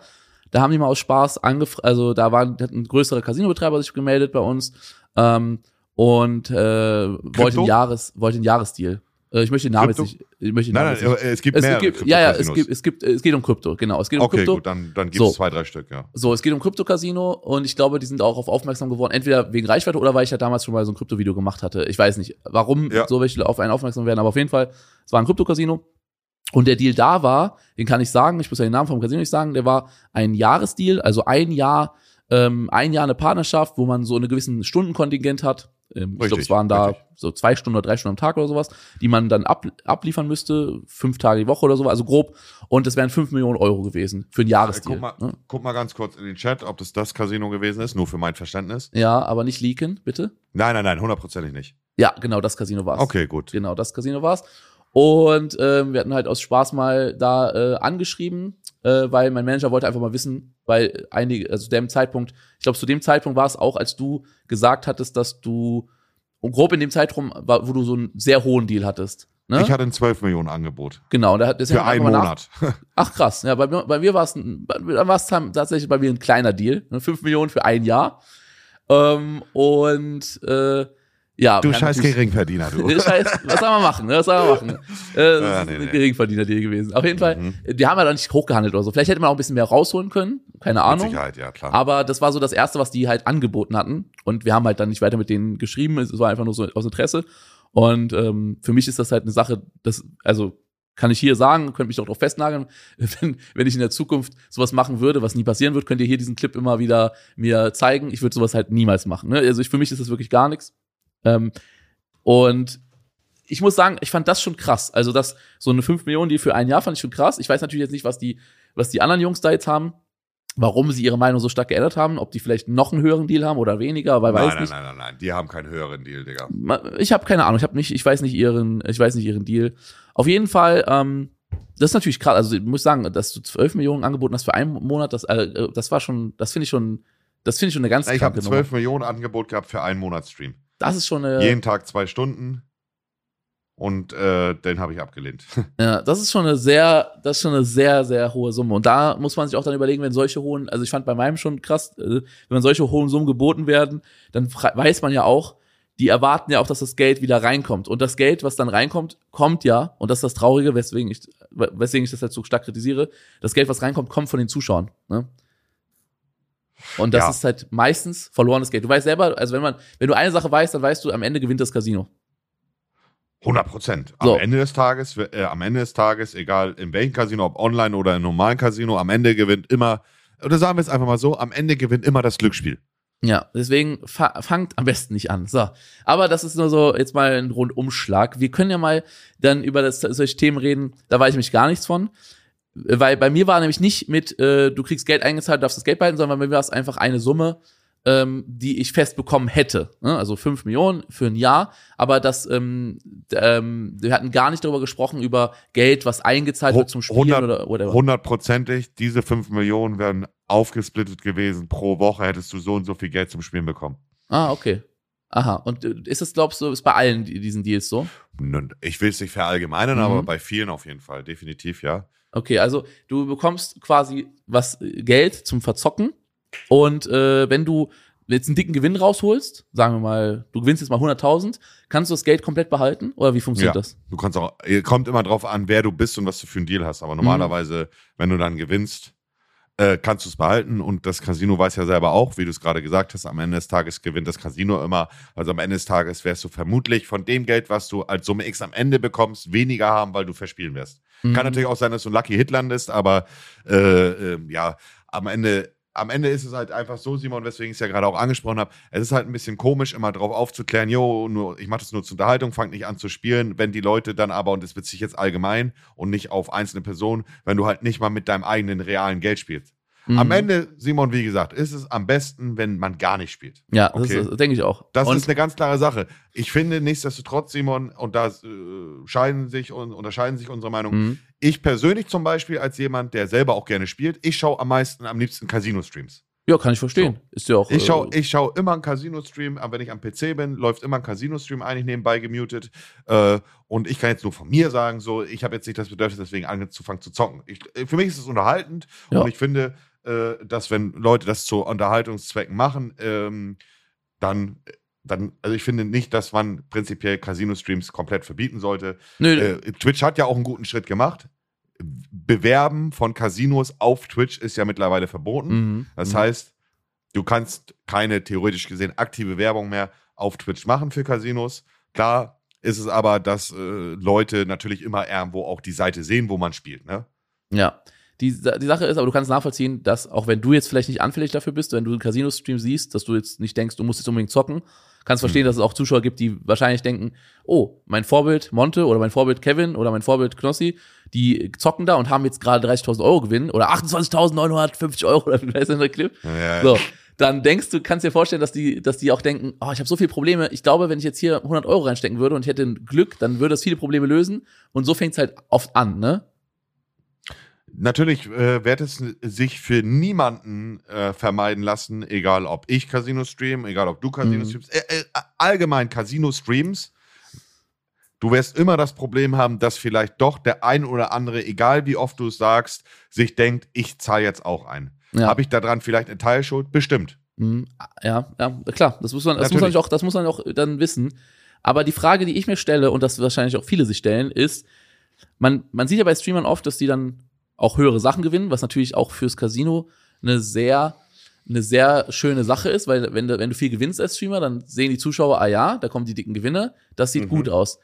Da haben die mal aus Spaß angefragt, also da war hat ein größerer Casino-Betreiber sich gemeldet bei uns ähm, und äh, wollte einen Jahres, wollte einen Jahresdeal. Äh, ich möchte den Namen Krypto? jetzt nicht. Ich möchte den Nein, Namen nein, jetzt nicht. es gibt Es mehr. gibt, ja, ja, es gibt, es gibt, es geht um Krypto, genau. Es geht um Okay, Krypto. gut, dann, dann gibt es So. zwei, drei Stück, ja. So, es geht um Krypto-Casino und ich glaube, die sind auch auf aufmerksam geworden, entweder wegen Reichweite oder weil ich ja damals schon mal so ein Krypto-Video gemacht hatte. Ich weiß nicht, warum Ja. so welche auf einen aufmerksam werden, aber auf jeden Fall, es war ein Krypto-Casino. Und der Deal da war, den kann ich sagen, ich muss ja den Namen vom Casino nicht sagen, der war ein Jahresdeal, also ein Jahr, ähm, ein Jahr eine Partnerschaft, wo man so einen gewissen Stundenkontingent hat. Ähm, ich glaube, Richtig, es waren da richtig. so zwei Stunden oder drei Stunden am Tag oder sowas, die man dann ab, abliefern müsste, fünf Tage die Woche oder so, also grob. Und das wären fünf Millionen Euro gewesen für ein Äh, Jahresdeal. guck, mal, ne? guck mal ganz kurz in den Chat, ob das das Casino gewesen ist, nur für mein Verständnis. Ja, aber nicht leaken, bitte. Nein, nein, nein, hundertprozentig nicht. Ja, genau, das Casino war's. Okay, gut. Genau, das Casino war's. Und ähm, wir hatten halt aus Spaß mal da äh, angeschrieben, äh, weil mein Manager wollte einfach mal wissen, weil einige, also zu dem Zeitpunkt, ich glaube, zu dem Zeitpunkt war es auch, als du gesagt hattest, dass du und grob in dem Zeitraum, war, wo du so einen sehr hohen Deal hattest. Ne? Ich hatte ein 12 Millionen Angebot. genau, da hat deshalb Für einen Monat. Ach krass, ja, bei mir, bei mir war es tatsächlich bei mir ein kleiner Deal, ne? 5 Millionen für ein Jahr. Ähm, und äh, ja, Du scheiß Geringverdiener, du. Scheiß, was soll man machen? Ne? Was soll man machen? Äh, das Ja, ist nee, ein nee. Geringverdiener-Deal gewesen. Auf jeden Fall, Mhm. die haben ja doch nicht hochgehandelt oder so. Vielleicht hätte man auch ein bisschen mehr rausholen können. Keine Mit Ahnung. Sicherheit, ja, klar. Aber das war so das Erste, was die halt angeboten hatten. Und wir haben halt dann nicht weiter mit denen geschrieben. Es war einfach nur so aus Interesse. Und ähm, für mich ist das halt eine Sache, das, also kann ich hier sagen, könnt mich doch drauf festnageln, wenn, wenn ich in der Zukunft sowas machen würde, was nie passieren wird, könnt ihr hier diesen Clip immer wieder mir zeigen. Ich würde sowas halt niemals machen. Ne? Also ich, für mich ist das wirklich gar nichts. Ähm, und ich muss sagen, ich fand das schon krass. Also das so eine 5 Millionen, die für ein Jahr fand ich schon krass. Ich weiß natürlich jetzt nicht, was die, was die anderen Jungs da jetzt haben, warum sie ihre Meinung so stark geändert haben, ob die vielleicht noch einen höheren Deal haben oder weniger, weil nein, weiß nein, nicht. nein, nein, nein. Die haben keinen höheren Deal, Digga. Ich habe keine Ahnung, ich habe nicht, ich weiß nicht ihren, ich weiß nicht ihren Deal. Auf jeden Fall, ähm, das ist natürlich krass. Also ich muss sagen, dass du 12 Millionen angeboten hast für einen Monat, das, äh, das war schon, das finde ich schon, das finde ich schon eine ganz Ich habe kranke ein 12 Millionen Angebot gehabt für einen Monat Stream. Das ist schon eine, Jeden Tag zwei Stunden. Und äh, den habe ich abgelehnt. Ja, das ist schon eine sehr, das ist schon eine sehr, sehr hohe Summe. Und da muss man sich auch dann überlegen, wenn solche hohen, also ich fand bei meinem schon krass, äh, wenn man solche hohen Summen geboten werden, dann weiß man ja auch, die erwarten ja auch, dass das Geld wieder reinkommt. Und das Geld, was dann reinkommt, kommt ja, und das ist das Traurige, weswegen ich, weswegen ich das halt so stark kritisiere, das Geld, was reinkommt, kommt von den Zuschauern. Ne? Und das Ja. ist halt meistens verlorenes Geld. Du weißt selber, also wenn man, wenn du eine Sache weißt, dann weißt du, am Ende gewinnt das Casino. 100 Prozent. Am So. Ende des Tages, äh, am Ende des Tages, egal in welchem Casino, ob online oder im normalen Casino, am Ende gewinnt immer, oder sagen wir es einfach mal so, am Ende gewinnt immer das Glücksspiel. Ja, deswegen fa fangt am besten nicht an. So. Aber das ist nur so jetzt mal ein Rundumschlag. Wir können ja mal dann über das, solche Themen reden, da weiß ich mich gar nichts von. Weil bei mir war nämlich nicht mit, äh, du kriegst Geld eingezahlt, darfst das Geld behalten, sondern bei mir war es einfach eine Summe, ähm, die ich fest bekommen hätte. Ne? Also fünf Millionen für ein Jahr. Aber das, ähm, ähm, wir hatten gar nicht darüber gesprochen, über Geld, was eingezahlt wird zum Spielen 100 oder whatever. Hundertprozentig, diese 5 Millionen wären aufgesplittet gewesen. Pro Woche hättest du so und so viel Geld zum Spielen bekommen. Ah, okay. Aha. Und äh, ist das, glaubst du, ist bei allen die- diesen Deals so? Nun, Ich will es nicht verallgemeinern, Mhm. aber bei vielen auf jeden Fall, definitiv, ja. Okay, also du bekommst quasi was äh, Geld zum Verzocken und äh, wenn du jetzt einen dicken Gewinn rausholst, sagen wir mal, du gewinnst jetzt mal 100.000, kannst du das Geld komplett behalten oder wie funktioniert Ja. das? Du kannst auch, äh, kommt immer drauf an, wer du bist und was du für einen Deal hast. Mhm. Aber normalerweise, wenn du dann gewinnst, äh, kannst du es behalten und das Casino weiß ja selber auch, wie du es gerade gesagt hast, am Ende des Tages gewinnt das Casino immer. Also am Ende des Tages wirst du vermutlich von dem Geld, was du als Summe X am Ende bekommst, weniger haben, weil du verspielen wirst. Mhm. Kann natürlich auch sein, dass du ein Lucky Hit landest, aber äh, äh, ja, am Ende, am Ende ist es halt einfach so, Simon, weswegen ich es ja gerade auch angesprochen habe. Es ist halt ein bisschen komisch, immer drauf aufzuklären, jo, nur, ich mache das nur zur Unterhaltung, fang nicht an zu spielen, wenn die Leute dann aber, und das beziehe ich jetzt allgemein und nicht auf einzelne Personen, wenn du halt nicht mal mit deinem eigenen realen Geld spielst. Mhm. Am Ende, Simon, wie gesagt, ist es am besten, wenn man gar nicht spielt. Ja, das, Okay. ist- das denke ich auch. Das und, ist eine ganz klare Sache. Ich finde nichtsdestotrotz, Simon, und da äh, scheiden sich und unterscheiden sich unsere Meinungen. Mhm. Ich persönlich zum Beispiel als jemand, der selber auch gerne spielt, ich schaue am meisten, am liebsten Casino-Streams. Ja, kann ich verstehen. Ist ja auch. Ich schaue äh, schau immer einen Casino-Stream, wenn ich am PC bin, läuft immer ein Casino-Stream eigentlich nebenbei gemutet. Äh, und ich kann jetzt nur von mir sagen, so, ich habe jetzt nicht das Bedürfnis, deswegen angefangen zu zocken. Ich, äh, für mich ist es unterhaltend Ja. und ich finde, äh, dass wenn Leute das zu Unterhaltungszwecken machen, ähm, dann, dann, also ich finde nicht, dass man prinzipiell Casino-Streams komplett verbieten sollte. Nö, Äh, Twitch hat ja auch einen guten Schritt gemacht. Bewerben von Casinos auf Twitch ist ja mittlerweile verboten. mhm. Das Mhm. heißt, du kannst keine theoretisch gesehen aktive Werbung mehr auf Twitch machen für Casinos. Klar ist es aber, dass äh, Leute natürlich immer irgendwo auch die Seite sehen, wo man spielt. Ne? Ja. Die, die Sache ist, aber du kannst nachvollziehen, dass auch wenn du jetzt vielleicht nicht anfällig dafür bist, wenn du einen Casino-Stream siehst, dass du jetzt nicht denkst, du musst jetzt unbedingt zocken, kannst verstehen, dass es auch Zuschauer gibt, die wahrscheinlich denken, oh, mein Vorbild Monte oder mein Vorbild Kevin oder mein Vorbild Knossi, die zocken da und haben jetzt gerade 30.000 Euro Gewinn oder 28.950 Euro oder wie heißt der Clip? Ja, So, dann denkst du, kannst dir vorstellen, dass die, dass die auch denken, oh, ich habe so viele Probleme. Ich glaube, wenn ich jetzt hier 100 Euro reinstecken würde und ich hätte ein Glück, dann würde es viele Probleme lösen. Und so fängt es halt oft an, ne? Natürlich äh, wird es sich für niemanden äh, vermeiden lassen, egal ob ich Casino stream, egal ob du Casino Mhm. streamst, äh, äh, allgemein Casino streams. Du wirst immer das Problem haben, dass vielleicht doch der ein oder andere, egal wie oft du es sagst, sich denkt, ich zahle jetzt auch ein. Ja. Habe ich daran vielleicht eine Teilschuld? Bestimmt. Mhm. Ja, ja, klar, das muss man, das muss man auch, das muss man auch dann wissen. Aber die Frage, die ich mir stelle, und das wahrscheinlich auch viele sich stellen, ist, man, man sieht ja bei Streamern oft, dass die dann auch höhere Sachen gewinnen, was natürlich auch fürs Casino eine sehr, eine sehr schöne Sache ist, weil wenn du, wenn du viel gewinnst als Streamer, dann sehen die Zuschauer, ah ja, da kommen die dicken Gewinne, das sieht Mhm. gut aus.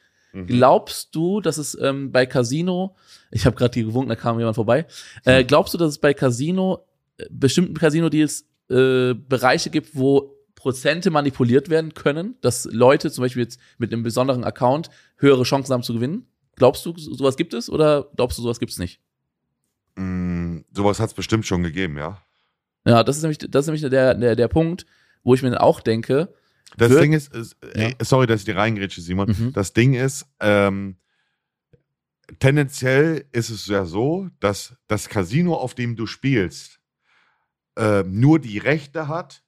Glaubst du, dass es ähm, bei Casino, ich habe gerade hier gewunken, da kam jemand vorbei, äh, glaubst du, dass es bei Casino, äh, bestimmten Casino-Deals äh, Bereiche gibt, wo Prozente manipuliert werden können, dass Leute zum Beispiel jetzt mit einem besonderen Account höhere Chancen haben zu gewinnen? Glaubst du, so- sowas gibt es oder glaubst du, sowas gibt es nicht? Sowas hat es bestimmt schon gegeben, ja. Ja, das ist nämlich, das ist nämlich der, der, der Punkt, wo ich mir dann auch denke, Das Ding ist, ist Ja. äh, sorry, dass ich dir reingrätsche, Simon. Mhm. Das Ding ist, ähm, tendenziell ist es ja so, dass das Casino, auf dem du spielst, ähm, nur die Rechte hat,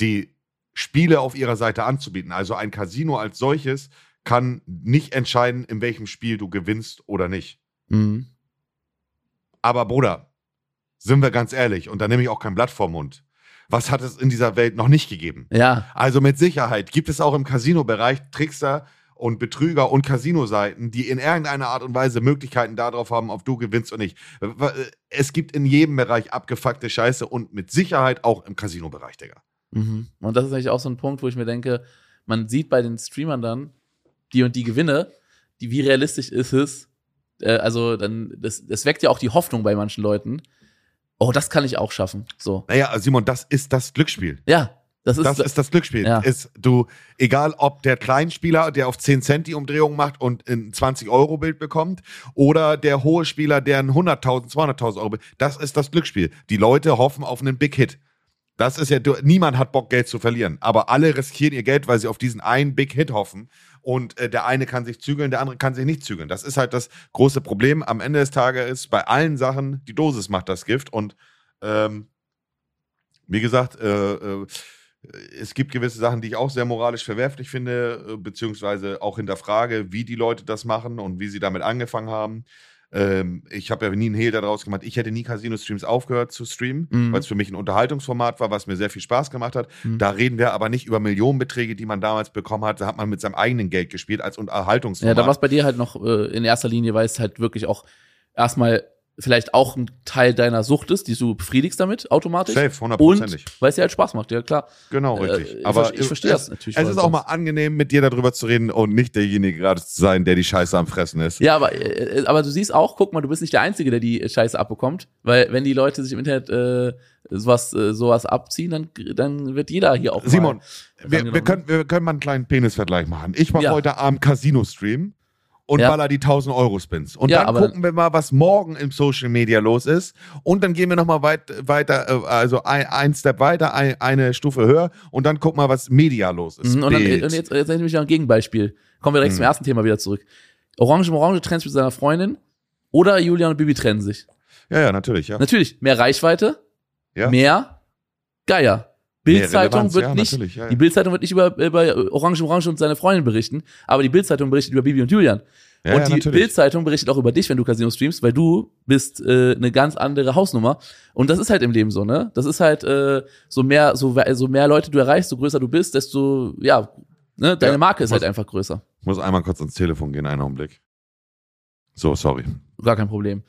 die Spiele auf ihrer Seite anzubieten. Also ein Casino als solches kann nicht entscheiden, in welchem Spiel du gewinnst oder nicht. mhm, Aber Bruder, sind wir ganz ehrlich, und da nehme ich auch kein Blatt vorm Mund. was hat es in dieser Welt noch nicht gegeben? Ja. Also mit Sicherheit gibt es auch im Casino-Bereich Trickser und Betrüger und Casino-Seiten, die in irgendeiner Art und Weise Möglichkeiten darauf haben, ob du gewinnst oder nicht. Es gibt in jedem Bereich abgefuckte Scheiße und mit Sicherheit auch im Casino-Bereich, Digga. Mhm. Und das ist eigentlich auch so ein Punkt, wo ich mir denke, man sieht bei den Streamern dann die und die Gewinne, die, wie realistisch ist es? Äh, also, dann, das, das weckt ja auch die Hoffnung bei manchen Leuten. Oh, das kann ich auch schaffen. So. Naja, Simon, das ist das Glücksspiel. Ja, das ist das, ist das Glücksspiel. Ja. Ist du, egal ob der Kleinspieler, der auf 10 Cent die Umdrehung macht und ein 20-Euro-Bild bekommt, oder der hohe Spieler, der ein 100.000, 200.000 Euro das ist das Glücksspiel. Die Leute hoffen auf einen Big Hit. Das ist ja, niemand hat Bock, Geld zu verlieren. Aber alle riskieren ihr Geld, weil sie auf diesen einen Big Hit hoffen. Und äh, der eine kann sich zügeln, der andere kann sich nicht zügeln. Das ist halt das große Problem. Am Ende des Tages ist bei allen Sachen, die Dosis macht das Gift. Und ähm, wie gesagt, äh, äh, es gibt gewisse Sachen, die ich auch sehr moralisch verwerflich finde, äh, beziehungsweise auch hinterfrage, wie die Leute das machen und wie sie damit angefangen haben. Ähm, ich habe ja nie einen Hehl daraus gemacht. Ich hätte nie Casino-Streams aufgehört zu streamen, Mhm. weil es für mich ein Unterhaltungsformat war, was mir sehr viel Spaß gemacht hat. Mhm. Da reden wir aber nicht über Millionenbeträge, die man damals bekommen hat. Da hat man mit seinem eigenen Geld gespielt als Ja, Unterhaltungsformat. da war es bei dir halt noch äh, in erster Linie, weil es halt wirklich auch erstmal vielleicht auch ein Teil deiner Sucht ist, die du befriedigst damit automatisch. Safe, Und hundertprozentig. weil es dir halt Spaß macht, ja klar. Genau, Äh, richtig. ich aber ich verstehe es, das natürlich Es ist auch mal angenehm, mit dir darüber zu reden und nicht derjenige gerade zu sein, der die Scheiße am Fressen ist. Ja, aber, äh, aber du siehst auch, guck mal, du bist nicht der Einzige, der die Scheiße abbekommt. Weil wenn die Leute sich im Internet äh, sowas, äh, sowas abziehen, dann, dann wird jeder hier auch Simon, wir, wir, können, wir können mal einen kleinen Penisvergleich machen. Ich mache Ja. heute Abend Casino-Stream und Ja. baller die 1000 Euro Spins. Und Ja, dann gucken wir mal, was morgen im Social Media los ist. Und dann gehen wir nochmal weit, weiter, äh, also ein, ein Step weiter, ein, eine Stufe höher. Und dann gucken wir, was Media los ist. Mhm, Und, dann, und jetzt, jetzt nehme ich noch ein Gegenbeispiel. Kommen wir direkt Mhm. zum ersten Thema wieder zurück. Orange im Orange trennt sich mit seiner Freundin oder Julian und Bibi trennen sich. ja, ja, natürlich, ja. Natürlich, mehr Reichweite, Ja. mehr Geier. Bildzeitung wird ja, nicht, ja, ja. die Bildzeitung wird nicht über, über Orange im Orange und seine Freundin berichten, aber die Bildzeitung berichtet über Bibi und Julian. Und die. Bildzeitung berichtet auch über dich, wenn du Casino streamst, weil du bist äh, eine ganz andere Hausnummer. Und das ist halt im Leben so, ne? Das ist halt äh, so mehr, so, so mehr Leute du erreichst, so größer du bist, desto ja, ne, deine Marke ist muss- halt einfach größer. Ich muss einmal kurz ans Telefon gehen, einen Augenblick. So, sorry. Gar kein Problem.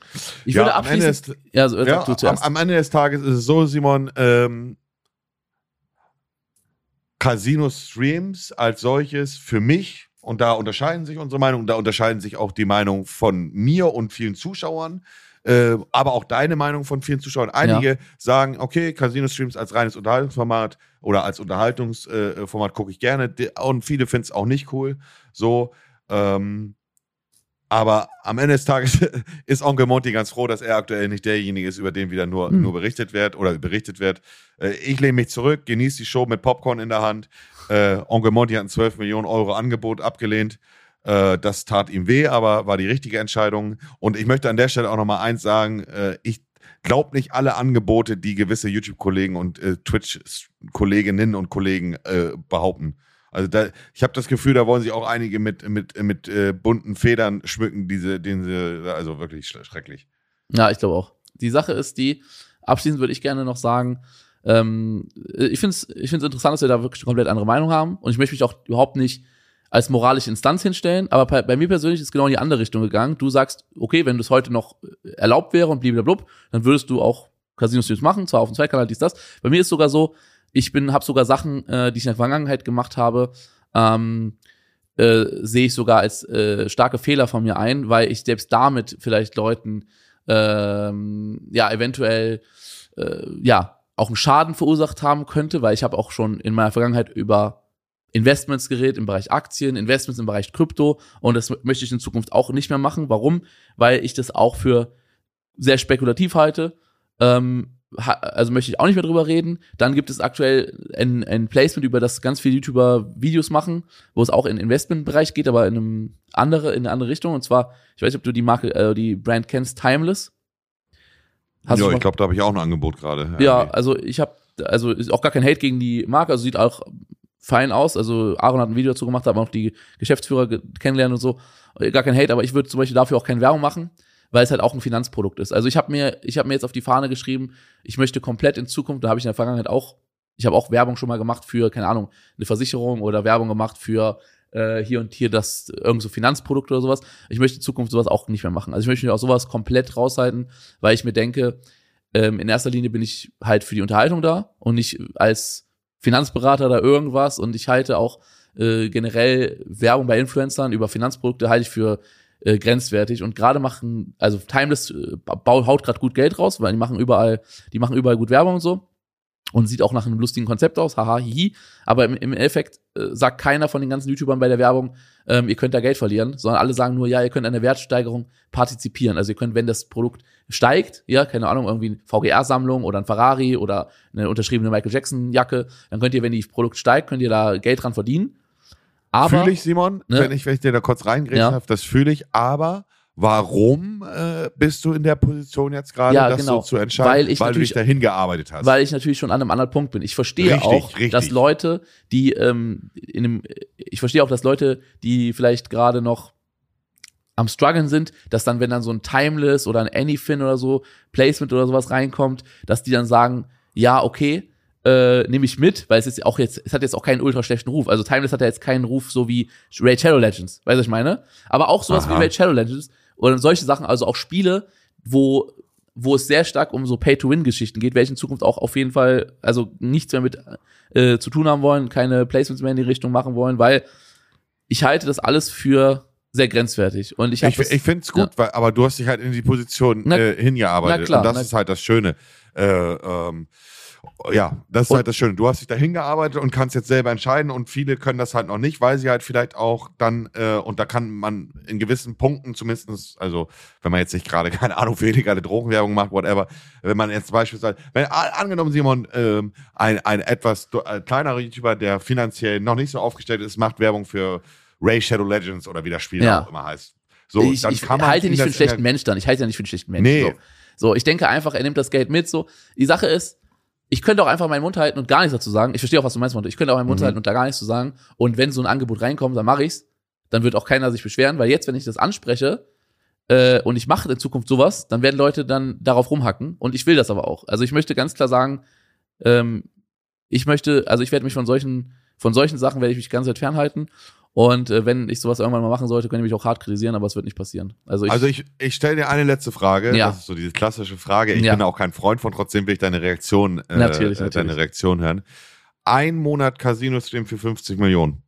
Ich würde am Ende abschließend. ja, so, du am, am Ende des Tages ist es so, Simon, ähm, Casino-Streams als solches für mich, und da unterscheiden sich unsere Meinungen, da unterscheiden sich auch die Meinungen von mir und vielen Zuschauern, äh, aber auch deine Meinung von vielen Zuschauern. Einige sagen, okay, Casino-Streams als reines Unterhaltungsformat oder als Unterhaltungsformat äh, gucke ich gerne, und viele finden es auch nicht cool. So, ähm, aber am Ende des Tages ist Onkel Monty ganz froh, dass er aktuell nicht derjenige ist, über den wieder nur, Hm. nur berichtet wird oder berichtet wird. Äh, ich lehne mich zurück, genieße die Show mit Popcorn in der Hand. Äh, Onkel Monty hat ein 12 Millionen Euro Angebot abgelehnt. Äh, das tat ihm weh, aber war die richtige Entscheidung. Und ich möchte an der Stelle auch nochmal eins sagen. Äh, ich glaube nicht alle Angebote, die gewisse YouTube-Kollegen und äh, Twitch-Kolleginnen und Kollegen äh, behaupten. Also da, ich habe das Gefühl, da wollen sich auch einige mit, mit, mit äh, bunten Federn schmücken, diese, den sie, also wirklich sch- schrecklich. Ja, ich glaube auch. Die Sache ist die, abschließend würde ich gerne noch sagen, ähm, ich finde es ich find's interessant, dass wir da wirklich eine komplett andere Meinung haben. Und ich möchte mich auch überhaupt nicht als moralische Instanz hinstellen. Aber bei, bei mir persönlich ist es genau in die andere Richtung gegangen. Du sagst, okay, wenn das heute noch erlaubt wäre und blablabla, dann würdest du auch Casino-Streams machen, zwar auf dem Zweitkanal, dies, das. Bei mir ist sogar so, ich bin, habe sogar Sachen, äh, die ich in der Vergangenheit gemacht habe, ähm, äh, sehe ich sogar als äh, starke Fehler von mir ein, weil ich selbst damit vielleicht Leuten ähm, ja eventuell äh, ja auch einen Schaden verursacht haben könnte, weil ich habe auch schon in meiner Vergangenheit über Investments geredet im Bereich Aktien, Investments im Bereich Krypto und das möchte ich in Zukunft auch nicht mehr machen. Warum? Weil ich das auch für sehr spekulativ halte. Ähm, also möchte ich auch nicht mehr drüber reden. Dann gibt es aktuell ein, ein Placement, über das ganz viele YouTuber Videos machen, wo es auch in Investmentbereich geht, aber in einem andere, in eine andere Richtung. Und zwar, ich weiß nicht, ob du die Marke, äh, die Brand kennst, Timeless. Hast ja, ich glaube, da habe ich auch ein Angebot gerade. ja, irgendwie. also ich habe, also ist auch gar kein Hate gegen die Marke, also sieht auch fein aus. Also Aaron hat ein Video dazu gemacht, da hat man auch die Geschäftsführer ge- kennenlernen und so. Gar kein Hate, aber ich würde zum Beispiel dafür auch keine Werbung machen, weil es halt auch ein Finanzprodukt ist. Also ich habe mir, ich habe mir jetzt auf die Fahne geschrieben, ich möchte komplett in Zukunft, da habe ich in der Vergangenheit auch Ich habe auch Werbung schon mal gemacht für, keine Ahnung, eine Versicherung oder Werbung gemacht für äh, hier und hier das irgend so Finanzprodukt oder sowas. Ich möchte in Zukunft sowas auch nicht mehr machen. Also ich möchte mich auch sowas komplett raushalten, weil ich mir denke, ähm, in erster Linie bin ich halt für die Unterhaltung da und nicht als Finanzberater oder irgendwas. Und ich halte auch äh, generell Werbung bei Influencern über Finanzprodukte halte ich für äh, grenzwertig und gerade machen, also Timeless äh, haut gerade gut Geld raus, weil die machen überall, die machen überall gut Werbung und so und sieht auch nach einem lustigen Konzept aus, haha, hihi. Aber im, im Endeffekt äh, sagt keiner von den ganzen YouTubern bei der Werbung, ähm, ihr könnt da Geld verlieren, sondern alle sagen nur, ja, ihr könnt an der Wertsteigerung partizipieren. Also ihr könnt, wenn das Produkt steigt, ja, keine Ahnung, irgendwie eine VGR-Sammlung oder ein Ferrari oder eine unterschriebene Michael Jackson-Jacke, dann könnt ihr, wenn die Produkt steigt, könnt ihr da Geld dran verdienen. Aber, fühle ich, Simon, ne? wenn, ich, wenn ich dir da kurz reingreifen ja. darf, das fühle ich, aber Warum äh, bist du in der Position jetzt gerade, ja, das genau. so zu entscheiden? Weil, ich weil du dich dahin gearbeitet hast. Weil ich natürlich schon an einem anderen Punkt bin. Ich verstehe richtig, auch, richtig. dass Leute, die ähm, in einem, ich verstehe auch, dass Leute, die vielleicht gerade noch am struggeln sind, dass dann, wenn dann so ein Timeless oder ein Anyfin oder so, Placement oder sowas reinkommt, dass die dann sagen, ja, okay, äh, nehme ich mit, weil es ist auch jetzt, es hat jetzt auch keinen ultra schlechten Ruf. Also Timeless hat ja jetzt keinen Ruf so wie Raid Shadow Legends, weißt du, was ich meine? Aber auch sowas Aha. wie Raid Shadow Legends oder solche Sachen, also auch Spiele, wo wo es sehr stark um so Pay-to-Win-Geschichten geht, welche in Zukunft auch auf jeden Fall, also nichts mehr mit äh, zu tun haben wollen, keine Placements mehr in die Richtung machen wollen, weil ich halte das alles für sehr grenzwertig. Und ich, ich, ich finde es gut, ja. weil, aber du hast dich halt in die Position na, äh, hingearbeitet. Na klar, und das na, ist halt das Schöne. Äh, ähm, ja, das ist und, halt das Schöne. Du hast dich dahin gearbeitet und kannst jetzt selber entscheiden und viele können das halt noch nicht, weil sie halt vielleicht auch dann, äh, und da kann man in gewissen Punkten zumindestens, also wenn man jetzt nicht gerade, keine Ahnung, für illegale Drogenwerbung macht, whatever, wenn man jetzt beispielsweise, wenn angenommen Simon, ähm, ein, ein etwas ein kleinerer YouTuber, der finanziell noch nicht so aufgestellt ist, macht Werbung für Ray Shadow Legends oder wie das Spiel ja. auch immer heißt. So, ich, dann ich kann man halte nicht für einen schlechten Mensch dann. Ich halte ja nicht für einen schlechten Mensch. Nee. So. so, ich denke einfach, er nimmt das Geld mit. So, die Sache ist, ich könnte auch einfach meinen Mund halten und gar nichts dazu sagen. Ich verstehe auch, was du meinst, Monte. Ich könnte auch meinen Mund mhm. halten und da gar nichts zu sagen. Und wenn so ein Angebot reinkommt, dann mache ich's. Dann wird auch keiner sich beschweren, weil jetzt, wenn ich das anspreche äh, und ich mache in Zukunft sowas, dann werden Leute dann darauf rumhacken. Und ich will das aber auch. Also ich möchte ganz klar sagen, ähm, ich möchte, also ich werde mich von solchen, von solchen Sachen werde ich mich ganz weit fernhalten. Und äh, wenn ich sowas irgendwann mal machen sollte, könnte ich mich auch hart kritisieren, aber es wird nicht passieren. Also ich, also ich, ich stelle dir eine letzte Frage. Ja. Das ist so diese klassische Frage. Ich ja. bin auch kein Freund von, trotzdem will ich deine Reaktion, äh, natürlich, natürlich. deine Reaktion hören. Ein Monat Casino-Stream für 50 Millionen.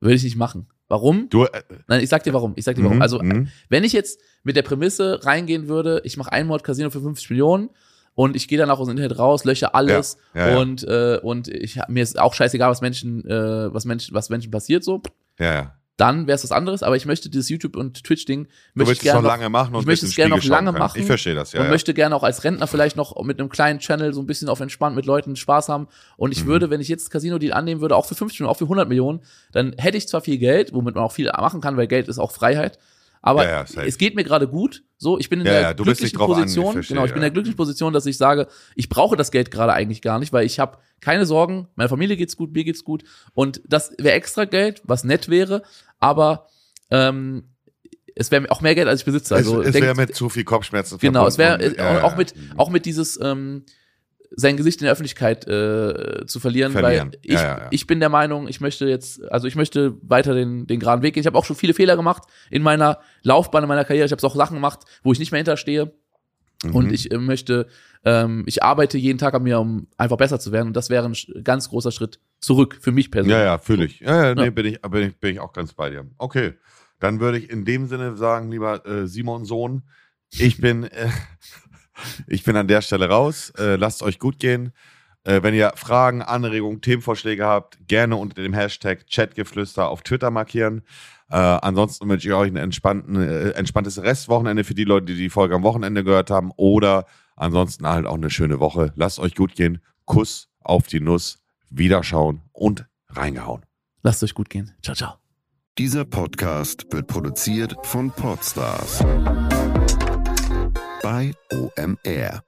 Würde ich nicht machen. Warum? Du, äh, Nein, ich sag dir warum. Ich sag dir warum. Mhm, also, mhm. wenn ich jetzt mit der Prämisse reingehen würde, ich mache einen Monat Casino für 50 Millionen und ich gehe danach aus dem Internet raus, lösche alles ja, ja, und äh, und ich mir ist auch scheißegal, was Menschen äh, was Menschen was Menschen passiert so. Ja, ja. Dann wäre es was anderes, aber ich möchte dieses YouTube und Twitch Ding möchte ich gerne noch lange machen und ich möchte es gerne noch lange können. machen. Ich verstehe das, ja. Und ja. möchte gerne auch als Rentner vielleicht noch mit einem kleinen Channel so ein bisschen auf entspannt mit Leuten Spaß haben und ich mhm. würde, wenn ich jetzt Casino Deal annehmen würde, auch für 50 Millionen, auch für 100 Millionen, dann hätte ich zwar viel Geld, womit man auch viel machen kann, weil Geld ist auch Freiheit, aber ja, ja, es geht mir gerade gut. So, ich bin in ja, der glücklichen Position. Verstehe, genau, ich bin in der glücklichen Position, dass ich sage, ich brauche das Geld gerade eigentlich gar nicht, weil ich habe keine Sorgen. Meiner Familie geht's gut, mir geht's gut. Und das wäre extra Geld, was nett wäre. Aber ähm, es wäre auch mehr Geld, als ich besitze. Also es, es wäre mit zu viel Kopfschmerzen Genau, es wäre ja, auch mit auch mit dieses ähm, sein Gesicht in der Öffentlichkeit äh, zu verlieren, verlieren. weil ich, ja, ja, ja. ich bin der Meinung, ich möchte jetzt, also ich möchte weiter den, den geraden Weg gehen. Ich habe auch schon viele Fehler gemacht in meiner Laufbahn, in meiner Karriere. Ich habe auch Sachen gemacht, wo ich nicht mehr hinterstehe. Mhm. Und ich äh, möchte, ähm, ich arbeite jeden Tag an mir, um einfach besser zu werden. Und das wäre ein ganz großer Schritt zurück für mich persönlich. Ja, ja, fühle ich. Ja, ja, nee, bin ich, bin ich, bin ich auch ganz bei dir. Okay. Dann würde ich in dem Sinne sagen, lieber äh, Simon Sohn, ich bin äh, ich bin an der Stelle raus. Äh, lasst euch gut gehen. Äh, wenn ihr Fragen, Anregungen, Themenvorschläge habt, gerne unter dem Hashtag Chatgeflüster auf Twitter markieren. Äh, ansonsten wünsche ich euch ein entspannten, äh, entspanntes Restwochenende für die Leute, die die Folge am Wochenende gehört haben. Oder ansonsten halt auch eine schöne Woche. Lasst euch gut gehen. Kuss auf die Nuss. Wiederschauen und reingehauen. Lasst euch gut gehen. Ciao, ciao. Dieser Podcast wird produziert von Podstars bei OMR.